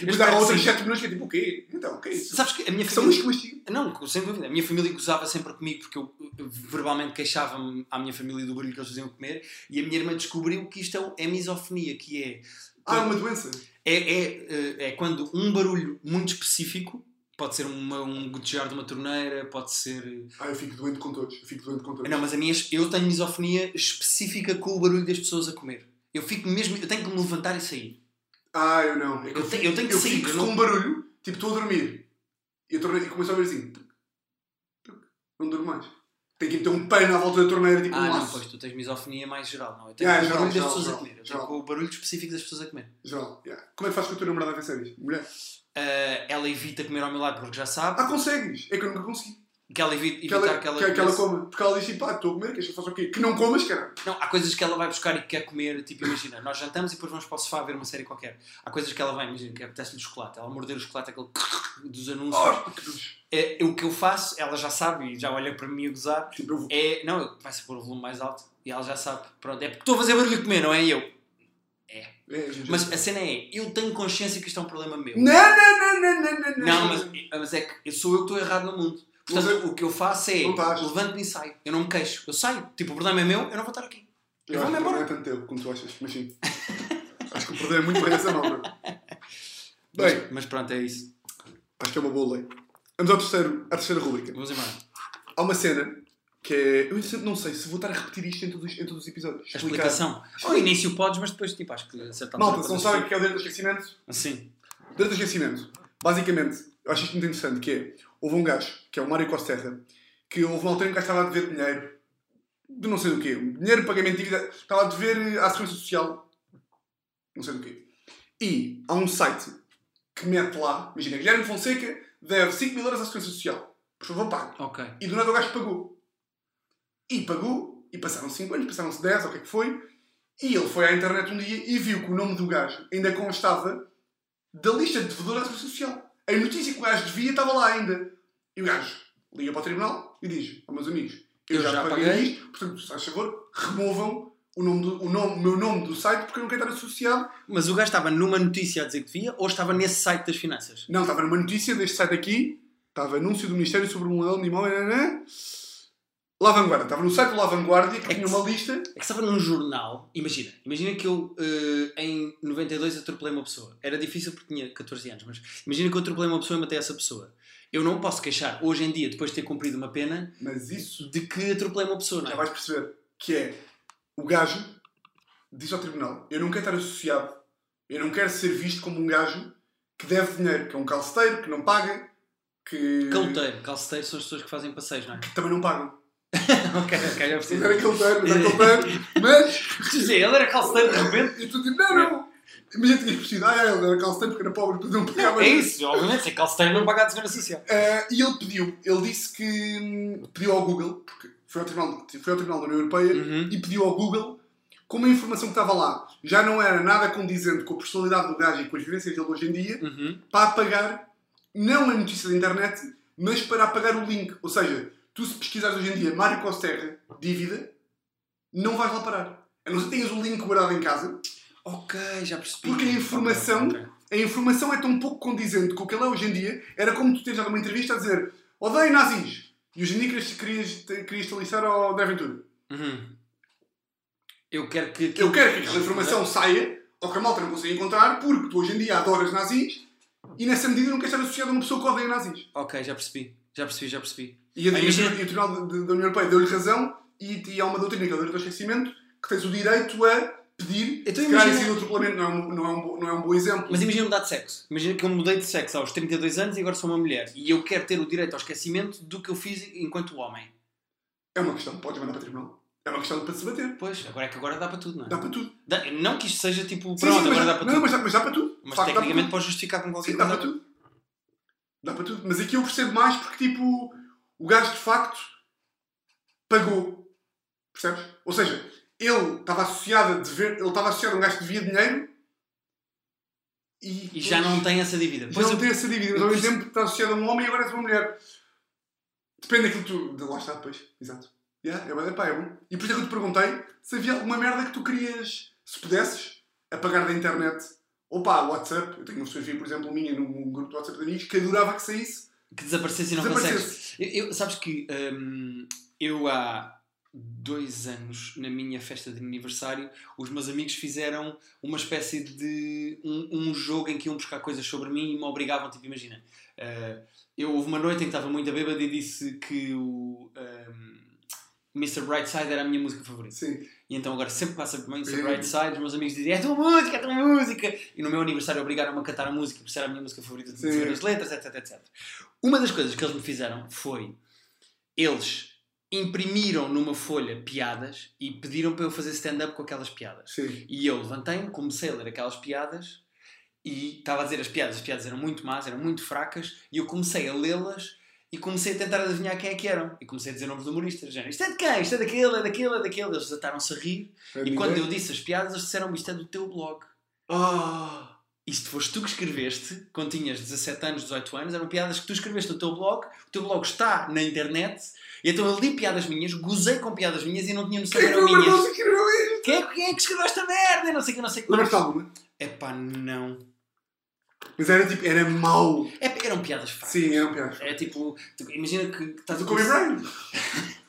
E depois (laughs) há outras sim. 7 milhões que é tipo, o quê? Então, o que é isso? Sabes que a minha Que são família. os que mastigam. Não, sem dúvida. A minha família gozava sempre comigo porque eu eu verbalmente queixava-me à minha família do barulho que eles faziam comer e a minha irmã descobriu que isto é, é misofonia, que é, Ah, é uma doença. É, é, eh, é quando um barulho muito específico, pode ser uma, um gotejar de uma torneira, pode ser. Ah, eu fico doente com todos. Eu fico doente com todos. Não, mas a minha, eu tenho misofonia específica com o barulho das pessoas a comer. Eu fico mesmo, eu tenho que me levantar e sair. Ah, eu não. É que Eu tenho- eu tenho que eu sair, fico eu com um barulho, tipo, estou a dormir. E, a torneira, e começo a ouvir assim. Não durmo mais. Tem que meter um pano à volta da torneira, tipo Ah, um não, pois tu tens misofonia mais geral, não? Eu tenho Ah, com o geral, barulho das geral, pessoas a geral, comer. Eu tenho geral. com o barulho específico das pessoas a comer. Geral, yeah. Como é que fazes com a tua namorada a ver séries? Mulher? Ah, ela evita comer ao meu lado porque já sabe. Ah, consegues. É que eu nunca consegui. Que ela evita, Que evitar ela, que ela, que, que ela coma. Porque ela diz tipo, ah, estou a comer, queres que eu faça o quê? Que não comas, cara. Não, há coisas que ela vai buscar e que quer comer, tipo, imagina, nós jantamos e depois vamos para o sofá ver uma série qualquer. Há coisas que ela vai, imagina, que apetece-lhe chocolate. Ela morder o chocolate, aquele (laughs) dos anúncios. Oh. É, o que eu faço, ela já sabe e já olha para mim a gozar, Tipo, é. Não, vai-se pôr o volume mais alto e ela já sabe. Pronto, é porque estou a fazer barulho comer, não é? Eu. É, gente. Mas a cena é, eu tenho consciência que isto é um problema meu. Não, não, não, não, não, não. Não, mas, mas é que sou eu que estou errado no mundo. Portanto, o que eu faço é, levanto-me e saio. Eu não me queixo. Eu saio. Tipo, o problema é meu, eu não vou estar aqui. Eu Eu vou-me que não embora. é tanto teu como tu achas, mas sim. (laughs) acho que o poder é muito bem essa malta. (laughs) Bem, Mas, mas pronto, é isso. acho que é uma boa lei. Vamos ao terceiro, à terceira rubrica. Vamos embora. Há uma cena que é. Eu não sei se vou estar a repetir isto em todos, os- em todos os episódios. A Explicar. explicação. Ao início podes, mas depois, tipo, acho que a certa Malta, se não sabem o que é o direito do esquecimento, Assim. direito do esquecimento. Basicamente, eu acho isto muito interessante, que é, houve um gajo, que é o Mário Costerra, que houve uma altura em que estava a dever dinheiro, de não sei do quê, dinheiro, pagamento de dívida, estava a dever à Segurança Social, não sei do quê. E há um site que mete lá, imagina, Guilherme Fonseca deve 5 mil euros à Segurança Social. Por favor, pague. Ok. E do nada o gajo pagou. E pagou, e passaram 5 anos, passaram-se 10, ou o que é que foi, e ele foi à internet um dia e viu que o nome do gajo ainda constava da lista de devedores da Segurança Social. A notícia que o gajo devia estava lá ainda. E o gajo liga para o tribunal e diz, aos meus amigos, eu, Eu já, já paguei, paguei. isto, portanto, se faz favor, removam o, nome do, o, nome, o meu nome do site porque eu não quero estar associado. Mas o gajo estava numa notícia a dizer que devia ou estava nesse site das finanças? Não, estava numa notícia deste site aqui, estava anúncio do Ministério sobre um leão de imóvel? La Vanguardia, estava no site do La Vanguardia que É que tinha uma lista. É que estava num jornal. Imagina. Imagina que eu, eh, em 92, atropelei uma pessoa. Era difícil porque tinha 14 anos, mas imagina que eu atropelei uma pessoa e matei essa pessoa. Eu não posso queixar, hoje em dia, depois de ter cumprido uma pena, Mas isso de que atropelei uma pessoa, não já é? vais perceber que é o gajo diz ao tribunal: Eu não quero estar associado, eu não quero ser visto como um gajo que deve dinheiro, que é um calceteiro, que não paga, que, Caloteiro. Calceteiro são as pessoas que fazem passeios, não é? que também não pagam. (laughs) ok, ok, já percebi. Não era calceteiro, mas era calceteiro, mas. Dizer, ele era calceteiro de repente. E tu dizes: Não, não. Imagina tinhas percebido: Ah, ele era calceteiro porque era pobre, porque não pagava. É isso, obviamente, ser calceteiro não paga a segurança social. Ah, e ele pediu, ele disse que hum, pediu ao Google, porque foi ao Tribunal, foi ao Tribunal da União Europeia, Uhum. e pediu ao Google, como a informação que estava lá já não era nada condizente com a personalidade do gajo e com as vivências dele hoje em dia, Uhum. para apagar, não a notícia da internet, mas para apagar o link. Ou seja, tu se pesquisares hoje em dia Mário Costerra, dívida, não vais lá parar. A não ser que tenhas o link guardado em casa, Ok, já percebi. Porque a informação- Ok, ok. a informação é tão pouco condizente com o que ele é hoje em dia, era como tu teres dado uma entrevista a dizer odeio nazis. E hoje em dia querias, querias, querias te alistar ao André Ventura. Uhum. Eu quero que. Eu quero que aquela informação saia, ou que a malta não consiga encontrar, porque tu hoje em dia adoras nazis e nessa medida não queres estar associado a uma pessoa que odeia nazis. Ok, já percebi. Já percebi, já percebi. E, a, Ah, e, imagina- o Tribunal da União Europeia deu-lhe razão e, e há uma doutrina que é o direito ao esquecimento que tens o direito a pedir. Então se calhar imagina- esse atropelamento não é um, não, é um, não é um bom exemplo. Mas imagina mudar de sexo. Imagina que eu mudei de sexo aos 32 anos e agora sou uma mulher. E eu quero ter o direito ao esquecimento do que eu fiz enquanto homem. É uma questão, podes mandar para tribunal. É uma questão para se bater. Pois, agora é que agora dá para tudo, não é? Dá para tudo. Dá- não que isto seja tipo, pronto, sim, agora dá para não, tudo. Mas, dá, mas dá para tudo. Mas facto, dá tecnicamente podes justificar com qualquer Sim, dá coisa. para tudo. Dá para tudo. Mas aqui eu percebo mais porque, tipo, o gajo de facto pagou. Percebes? Ou seja, ele estava associado a dever, ele estava associado a um gajo que devia dinheiro e, E já não tem essa dívida. Já Pois não eu- tem essa dívida, mas ao mesmo tempo está associado a um homem e agora és uma mulher. Depende daquilo que tu. De lá está depois. Exato. Yeah, é, pá, é bom. E por isso é que eu te perguntei se havia alguma merda que tu querias, se pudesses, apagar da internet. Ou pá, WhatsApp. Eu tenho uma fotografia, por exemplo, minha num grupo de WhatsApp de amigos que adorava que saísse. Que desaparecesse e não consegues. Eu, eu- sabes que hum, eu há dois anos, na minha festa de aniversário, os meus amigos fizeram uma espécie de um, um jogo em que iam buscar coisas sobre mim e me obrigavam, tipo, imagina. uh, eu houve uma noite em que estava muito bêbado e disse que o um, Mr. Brightside era a minha música favorita. Sim. E então agora sempre passa por Mr. Sim. Brightside, os meus amigos dizem é a tua música, é a tua música. E no meu aniversário obrigaram-me a cantar a música, por ser a minha música favorita de saber as letras, etc, etc. Uma das coisas que eles me fizeram foi eles imprimiram numa folha piadas e pediram para eu fazer stand-up com aquelas piadas. Sim. E eu levantei-me, comecei a ler aquelas piadas e estava a dizer as piadas. As piadas eram muito más, eram muito fracas e eu comecei a lê-las e comecei a tentar adivinhar quem é que eram. E comecei a dizer nomes de humoristas. Género, isto é de quem? Isto é daquele, é daquele, é daquele. Eles desataram-se a rir e quando eu disse as piadas eles disseram isto é do teu blog. Ah! Isto foste tu que escreveste quando tinhas 17 anos, 18 anos, eram piadas que tu escreveste no teu blog, o teu blog está na internet, e então eu li piadas minhas, gozei com piadas minhas e não tinha noção Quem que eram minhas. que escreveu isto? Quem é, quem é que escreveu esta merda? Não sei o que, não sei o que. Lembras-te alguma? Epá, não. Mas era tipo, era mau. É, eram piadas fracas. Sim, eram piadas. É tipo, tu- imagina que estás a começar- Bryant.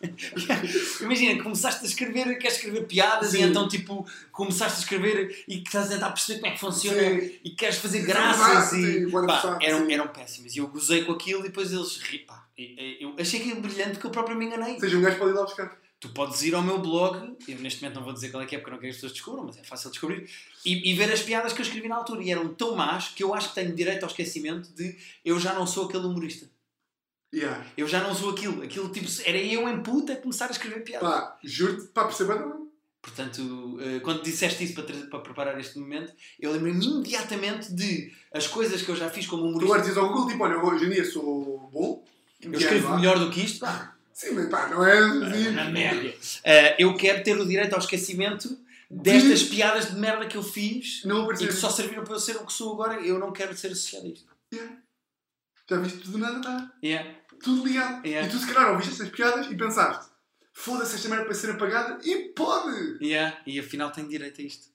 (laughs) Imagina que começaste a escrever, queres escrever piadas e Sim. então tipo começaste a escrever e que estás a tentar perceber como é que funciona Sim. e queres fazer Sim, graças e pá, eram, eram péssimos e eu gozei com aquilo e depois eles ri, pá, e- e- eu achei que era brilhante que eu próprio me enganei. Ou seja, um gajo pode ir lá buscar. Tu podes ir ao meu blog, eu neste momento não vou dizer qual é que é porque não quero que as pessoas descubram, mas é fácil descobrir, e, e ver as piadas que eu escrevi na altura. E eram tão más que eu acho que tenho direito ao esquecimento de eu já não sou aquele humorista. Yeah. Eu já não sou aquilo. Aquilo tipo, era eu em puta a começar a escrever piadas. Pá, juro-te, pá, perceba não. Portanto, eh, quando disseste isso para, para preparar este momento, eu lembrei-me imediatamente de as coisas que eu já fiz como Tu humorista. agora dizes ao Google, tipo, olha, hoje em dia sou bom. Eu escrevo melhor do que isto, pá, Sim, mas pá, não é. assim. na média. Eh, eu quero ter o direito ao esquecimento destas piadas de merda que eu fiz Não e que só serviram para eu ser o que sou agora. Eu não quero ser associado a isto. Yeah. Já viste tudo nada, tá? Yeah. Tudo ligado. Yeah. E tu, se calhar, ouviste estas piadas e pensaste: foda-se esta merda para ser apagada e pode! Yeah. E afinal tenho direito a isto.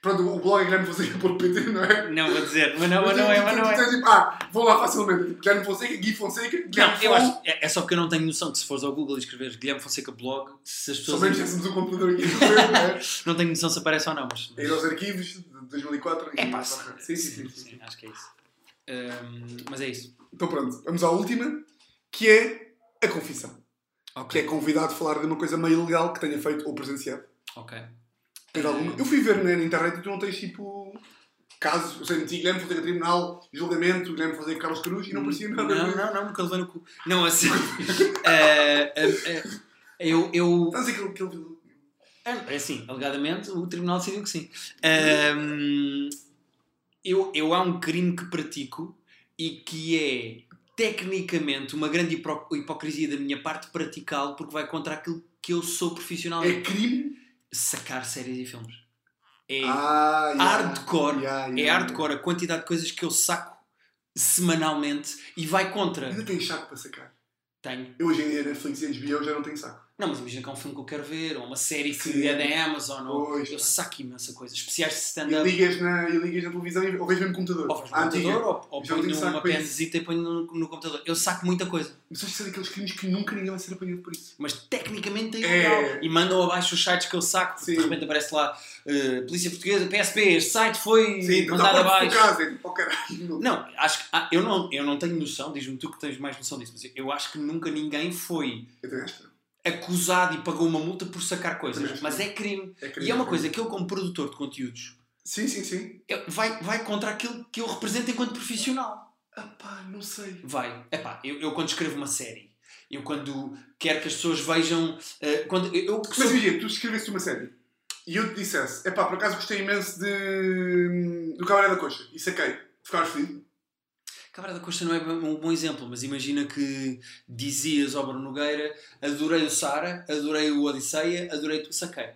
Pronto, o blog é guilhermefonseca.pt, não é? Não vou dizer, mas não, mas não é, mas não é. tens tipo, ah, vou lá facilmente. Tipo, Guilherme Fonseca, Gui Fonseca, Não, Guilherme eu Fon. acho, é, é só porque eu não tenho noção que se fores ao Google e escreveres Guilherme Fonseca blog, se as Só pessoas que temos um computador aqui não é? (laughs) não tenho noção se aparece ou não, mas, Ir aos arquivos de 2004 e. É pá, sim, sim, sim, acho que é isso. Mas é isso. Então pronto, vamos à última, que é a confissão. Que é convidado a falar de uma coisa meio ilegal que tenha feito ou presenciado. Ok. Tens alguma? Eu fui ver na internet e tu não tens tipo. Casos, ou seja, meti Guilherme Fonseca Tribunal, julgamento, Guilherme Fonseca Carlos Cruz e não parecia nada. Não, não, não, nunca levei no cu. Não, assim. ah, ah, ah, eu. eu Estás a dizer que ele viu. é assim, alegadamente, o tribunal decidiu que sim. Ahm, eu, eu há um crime que pratico e que é tecnicamente uma grande hipo- hipocrisia da minha parte praticá-lo porque vai contra aquilo que eu sou É profissionalmente. crime? Sacar séries e filmes. É Ah, yeah. hardcore. Yeah, É yeah, hardcore a quantidade de coisas que eu saco semanalmente e vai contra. Ainda tens saco para sacar. Tenho. Eu hoje em dia, Netflix e HBO já não tenho saco. Não, mas imagina que é um filme que eu quero ver, ou uma série que Sim. é da Amazon, ou Pois. eu saco imensa coisa. Especiais de E stand-up. ligas, na, e ligas na televisão e ou vês mesmo no computador. Ou faz no antiga. computador, ou, ou não ponho uma penzita e ponho no, no computador. Eu saco muita coisa. Mas sabes que são daqueles crimes que nunca ninguém vai ser apanhado por isso. Mas tecnicamente é É. ilegal. E mandam abaixo os sites que eu saco, porque Sim. de repente aparece lá eh, Polícia Portuguesa, PSP, este site foi Sim, tu mandado para abaixo. casa, é tipo, oh caralho. Não, acho que ah, eu, não, eu não tenho noção, diz-me tu que tens mais noção disso, mas eu acho que nunca ninguém foi Eu tenho esta. Acusado e pagou uma multa por sacar coisas. Mas é crime. É crime. E é uma coisa que eu, como produtor de conteúdos, Sim, sim, sim. vai, vai contra aquilo que eu represento enquanto profissional. Ah pá, não sei. Vai. Epá, eu, eu quando escrevo uma série, eu quando quero que as pessoas vejam. eh, quando, eu, Mas sou- tu escreveste uma série e eu te dissesse, epá, por acaso gostei imenso de... do Cabaré da Coxa e saquei. Ficaste feliz? Cabra da Costa não é um bom exemplo, mas imagina que dizias ao Bruno Nogueira adorei o Sara, adorei o Odisseia, adorei o Saquei.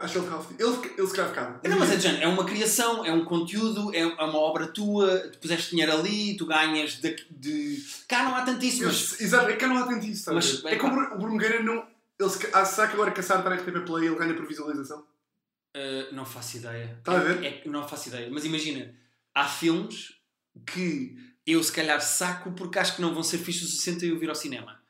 Acho que ele. Ele, ele se calhar ficava. Não, mas é, de género, é uma criação, é um conteúdo, é é uma obra tua, tu puseste dinheiro ali, tu ganhas de. de... Cá não há tanto isso, mas. Exato, é eu não há tanto isso, Mas, É que o. Bruno- Nogueira não... Ele ah, será que agora que a Sara está na RTP Play ele ganha por visualização? Uh, não faço ideia. Está a ver? É, que não faço ideia. Mas imagina, há filmes que eu se calhar saco porque acho que não vão ser fixos o suficiente a eu vir ao cinema.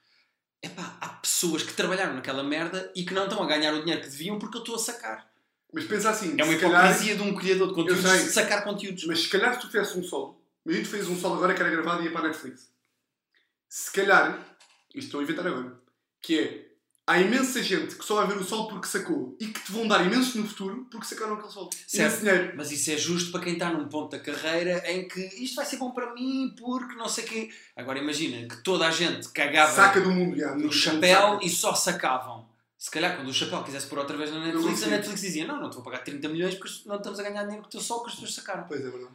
Epá, há pessoas que trabalharam naquela merda e que não estão a ganhar o dinheiro que deviam porque eu estou a sacar. Mas pensa assim, É uma se calhar... hipocrisia de um criador de conteúdos sei. sacar conteúdos. Mas se calhar se tu fizesse um solo, imagina tu fazes um solo agora que era gravado e ia para a Netflix. Se calhar, isto estou a inventar agora, que é, há imensa gente que só vai ver o solo porque sacou e que te vão dar imenso no futuro porque sacaram aquele solo. Certo. Dinheiro. Mas isso é justo para quem está num ponto da carreira em que isto vai ser bom para mim porque não sei o quê. Agora imagina que toda a gente cagava Saca do mundo, já. no chapéu e só sacavam. Se calhar quando o chapéu quisesse pôr outra vez na Netflix, a. Netflix dizia: Não, não te vou pagar 30 milhões porque não estamos a ganhar dinheiro com o teu sol que as pessoas sacaram. Pois é verdade.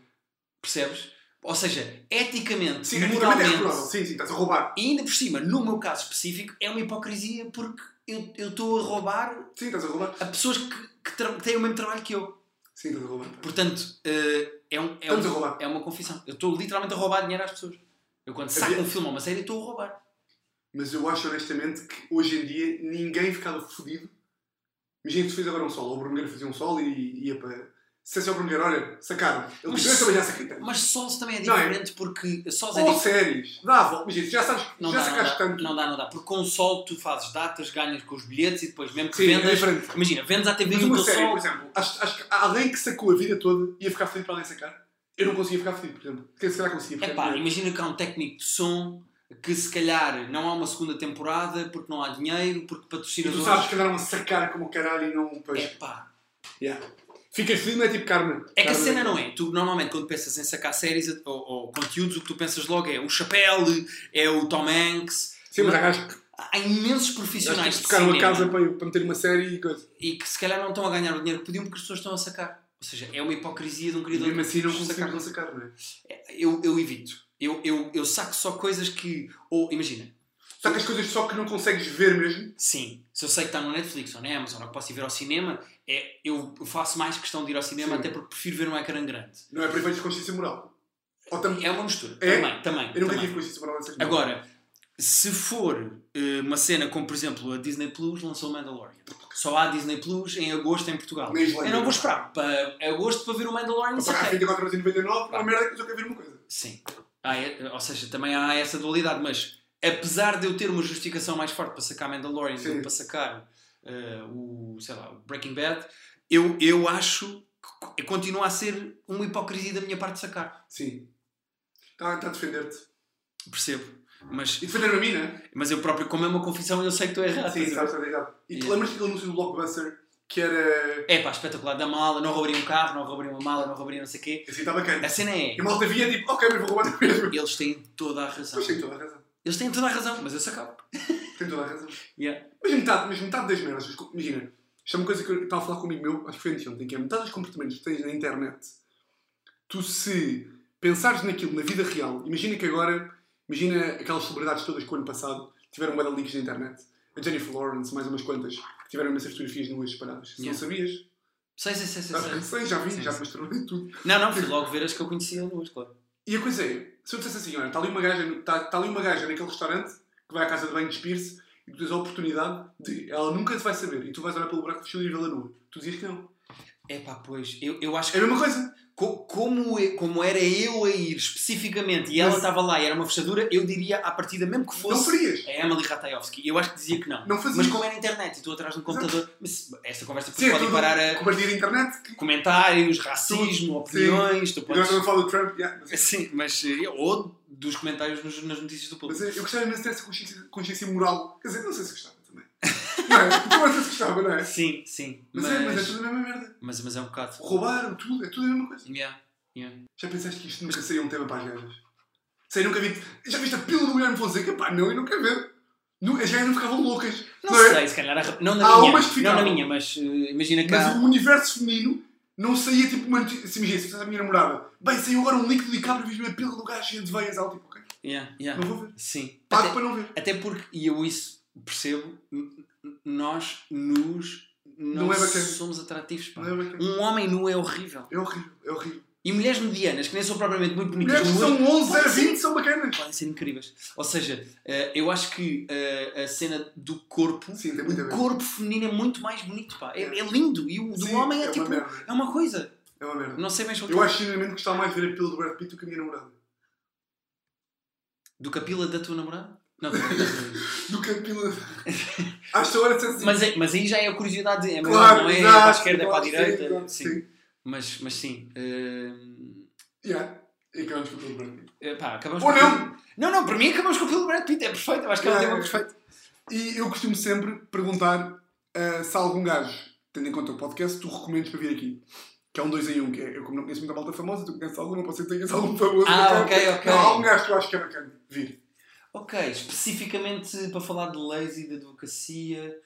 Percebes? Ou seja, eticamente, Sim, eticamente é moralmente, reprovável. Sim, sim, estás a roubar. e ainda por cima, no meu caso específico, é uma hipocrisia porque eu estou a roubar Sim, estás a roubar. a pessoas que, que, que têm o mesmo trabalho que eu. Sim, estás a roubar. Portanto, eh, é, um, é, Estamos um- é uma confissão. Eu estou literalmente a roubar dinheiro às pessoas. Eu quando saco Havia- um filme ou uma série, estou a roubar. Mas eu acho honestamente que hoje em dia ninguém ficava fodido. Imagina que tu fez agora um solo, ou o Bruno fazia um solo e ia para. Se ao Bruno Nogueira, olha, sacaram. Ele Mas- eu também já tanto. Mas sós também é Não é? diferente porque sós é Ou séries. Dá. Imagina, já sabes, Não já dá, não, sacaste dá, tanto. não dá, não dá. Porque com o sol tu fazes datas, ganhas com os bilhetes e depois mesmo que Sim, é vendas. diferente. imagina, vendes à TV Mas o uma série, sol. por exemplo, acho, acho que alguém que sacou a vida toda ia ficar feliz para alguém sacar. Eu não conseguia ficar feliz, por exemplo. Quem se calhar conseguia. É pá, imagina que há um técnico de som que se calhar não há uma segunda temporada porque não há dinheiro, porque E tu patrocinadores. sabes que andaram a sacar como o caralho e não. Pois. É pá. Yeah. Ficas feliz, não é tipo Carmen. É que a Carmen- cena não é. Tu normalmente quando pensas em sacar séries ou, ou conteúdos, o que tu pensas logo é o Chapelle, é o Tom Hanks. Sim, mas há gajos que Há imensos profissionais que tocaram a casa para, para meter uma série e coisa. e que se calhar não estão a ganhar o dinheiro que podiam porque as pessoas estão a sacar. Ou seja, é uma hipocrisia de um criador mesmo assim não conseguimos sacar. não sacar, não é? Eu, eu evito. Eu, eu, eu saco só coisas que. Ou imagina, Sacas coisas só que não consegues ver mesmo. sim, se eu sei que está no Netflix ou na Amazon ou que posso ir ver ao cinema, é, eu faço mais questão de ir ao cinema Sim. até porque prefiro ver um ecrã grande. Não é para efeitos de consciência moral. Ou tam... É uma mistura. É? Também, também. Eu nunca também. tive consciência moral nessas Agora, se for eh, uma cena como, por exemplo, a Disney Plus lançou o Mandalorian. Só há Disney Plus em agosto em Portugal. Islândia. Eu não vou esperar para agosto para ver o Mandalorian. Para pagar saquei. 24,99€ uma merda que eu só quero ver uma coisa. Sim. Há, eh, ou seja, também há essa dualidade, mas apesar de eu ter uma justificação mais forte para sacar Mandalorian do que para sacar eh, o, sei lá, o Breaking Bad, eu, eu acho que continua a ser uma hipocrisia da minha parte de sacar. Sim. Está tá a defender-te. Percebo. Mas, E defender-me a mim, não é? mas eu próprio, como é uma confissão, eu sei que estou errado. Sim, estás sabes, está ligado. E tu Yeah. lembras daquele anúncio do Blockbuster que era. É pá, espetacular. Da mala, não roubariam um carro, não roubariam uma mala, não roubariam não sei o quê. Assim está bacana. A cena é. E a malta via tipo, ok, mas vou roubar na mesma. Eles têm toda a razão. Pois tem toda a razão. Eles têm toda a razão, mas eu sacava. (laughs) Tem toda a razão. Yeah. Mas metade, mas metade das merdas, imagina, isto é uma coisa que eu estava a falar com amigo meu, acho que foi anteontem, que é metade dos comportamentos que tens na internet, tu se pensares naquilo na vida real, imagina que agora, imagina aquelas celebridades todas que o ano passado tiveram bada links na internet, a Jennifer Lawrence, mais umas quantas, que tiveram imensas fotografias nuas separadas. Yeah. Não sabias? Sei, sei, sei, sei. Sei. sei, já vi, Sim, já mostrou tudo. Não, não, fui logo ver as que eu conhecia nuas, claro. E a coisa é, se eu dissesse assim, olha, está ali uma gaja, está, está ali uma gaja naquele restaurante que vai à casa de banho despir-se e tu tens a oportunidade de, ela nunca te vai saber e tu vais olhar pelo buraco do estilo e vê-la nua. Tu dizias que não. É pá, pois, eu, eu acho É que. a mesma coisa. co- como, eu- como era eu a ir especificamente e ela Mas- estava lá e era uma fechadura, eu diria à partida, mesmo que Não fosse. farias. a Emily Ratajkowski. Eu acho que dizia que não. Não fazias. Mas como é na internet e estou atrás de um computador. Mas esta conversa Sim, é pode tudo parar a compartilhar a internet. comentários, racismo, opiniões. Tu Agora podes. não falo do Trump. yeah, mas, Sim, mas. eh, Ou dos comentários nas notícias do mas público. eu gostava imenso dessa consciência, consciência moral. Quer dizer, não sei se gostava. Não é? Tu gostas de gostava, não é? Sim, sim. Mas, Mas, é, mas é tudo a mesma merda. mas, mas é um bocado. Roubaram tudo, é tudo a mesma coisa. Yeah, yeah. Já pensaste que isto nunca saiu um tema para as gajas? Sei, nunca vi. Já viste a pílula do Guilherme Fonseca? Pá, não, eu nunca vi. Nu- As gajas não ficavam loucas. Não, é? sei, se calhar. a Não na Há minha. umas que Não na minha, mas eh, imagina que Mas há. o universo feminino não saía tipo uma notícia. Se imagina, se fosse a minha namorada, bem, saiu agora um líquido de cabra, vi-me a pílula do gajo cheia de veias. Ela tipo, ok, Yeah, yeah. não vou ver. Sim. Pago Até, para não ver. até porque, e eu isso percebo, nós, nus, não, Não é somos atrativos. Pá. Não é. Um homem nu é horrível. É horrível, é horrível. E mulheres medianas, que nem são propriamente muito bonitas, Mulheres que são 11, podem 0, ser- 20 são bacanas. podem ser incríveis. Ou seja, eh, eu acho que eh, a cena do corpo, Sim, a o corpo feminino é muito mais bonito, pá. É, é lindo. E o do Sim, homem é, é uma tipo. merda. É uma coisa. É uma merda. Não sei bem Eu acho genuinamente que gostava mais de ver a pílula do Brad Pitt do que a minha namorada. Do capila da tua namorada? Não, (laughs) do que a pílula. Acho que agora assim. mas, é- mas aí já é a curiosidade. É Claro, não é exato, para a esquerda, é para a direita. sim, claro, sim. sim. Mas, mas sim. hum, Yeah. E acabamos com do Brad Pitt. eh, pá, acabamos Ou com- não! Não, não, para mim acabamos com o Brad Pitt. É perfeito. Eu acho que é um Yeah, tema yeah. perfeito. E eu costumo sempre perguntar ah, se há algum gajo, tendo em conta o podcast, tu recomendas para vir aqui. Que é um 2 em 1, um, que é, eu como não conheço muita malta famosa, tu conheces algum, não pode ser que tenhas algum famoso. Ah, ok, ok. Não, há algum gajo que eu acho que é bacana vir. Ok, especificamente para falar de leis e de advocacia,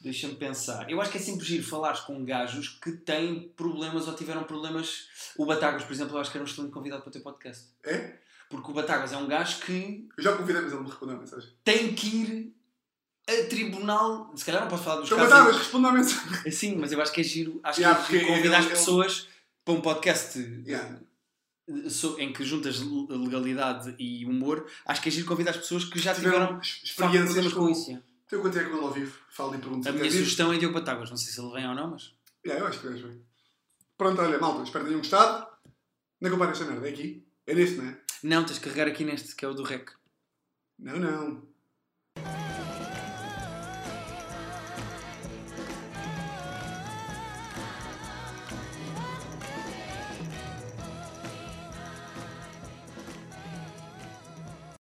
deixa-me pensar. Eu acho que é sempre giro falares com gajos que têm problemas ou tiveram problemas. O Batagas, por exemplo, eu acho que era um excelente convidado para o teu podcast. É? Porque o Batagas é um gajo que Eu já convidei, mas ele me respondeu a mensagem. tem que ir a tribunal. Se calhar não posso falar dos Então, casos. Batagas, responda à mensagem. Sim, mas eu acho que é giro. Acho Yeah, que porque convidar as ele- pessoas para um podcast Yeah. Em que juntas legalidade e humor, acho que é giro convidar as pessoas que já tiveram Tiveram experiências com isso. Então, é que ele ao vivo? Fala e pergunta. A minha sugestão é Diogo Batáguas. Não sei se ele vem ou não, mas. Yeah, eu acho que vais bem. Pronto, olha, malta, espero que tenham gostado. É eu paro esta merda? É aqui? É neste, não é? Não, tens de carregar aqui neste, que é o do REC. Não, não.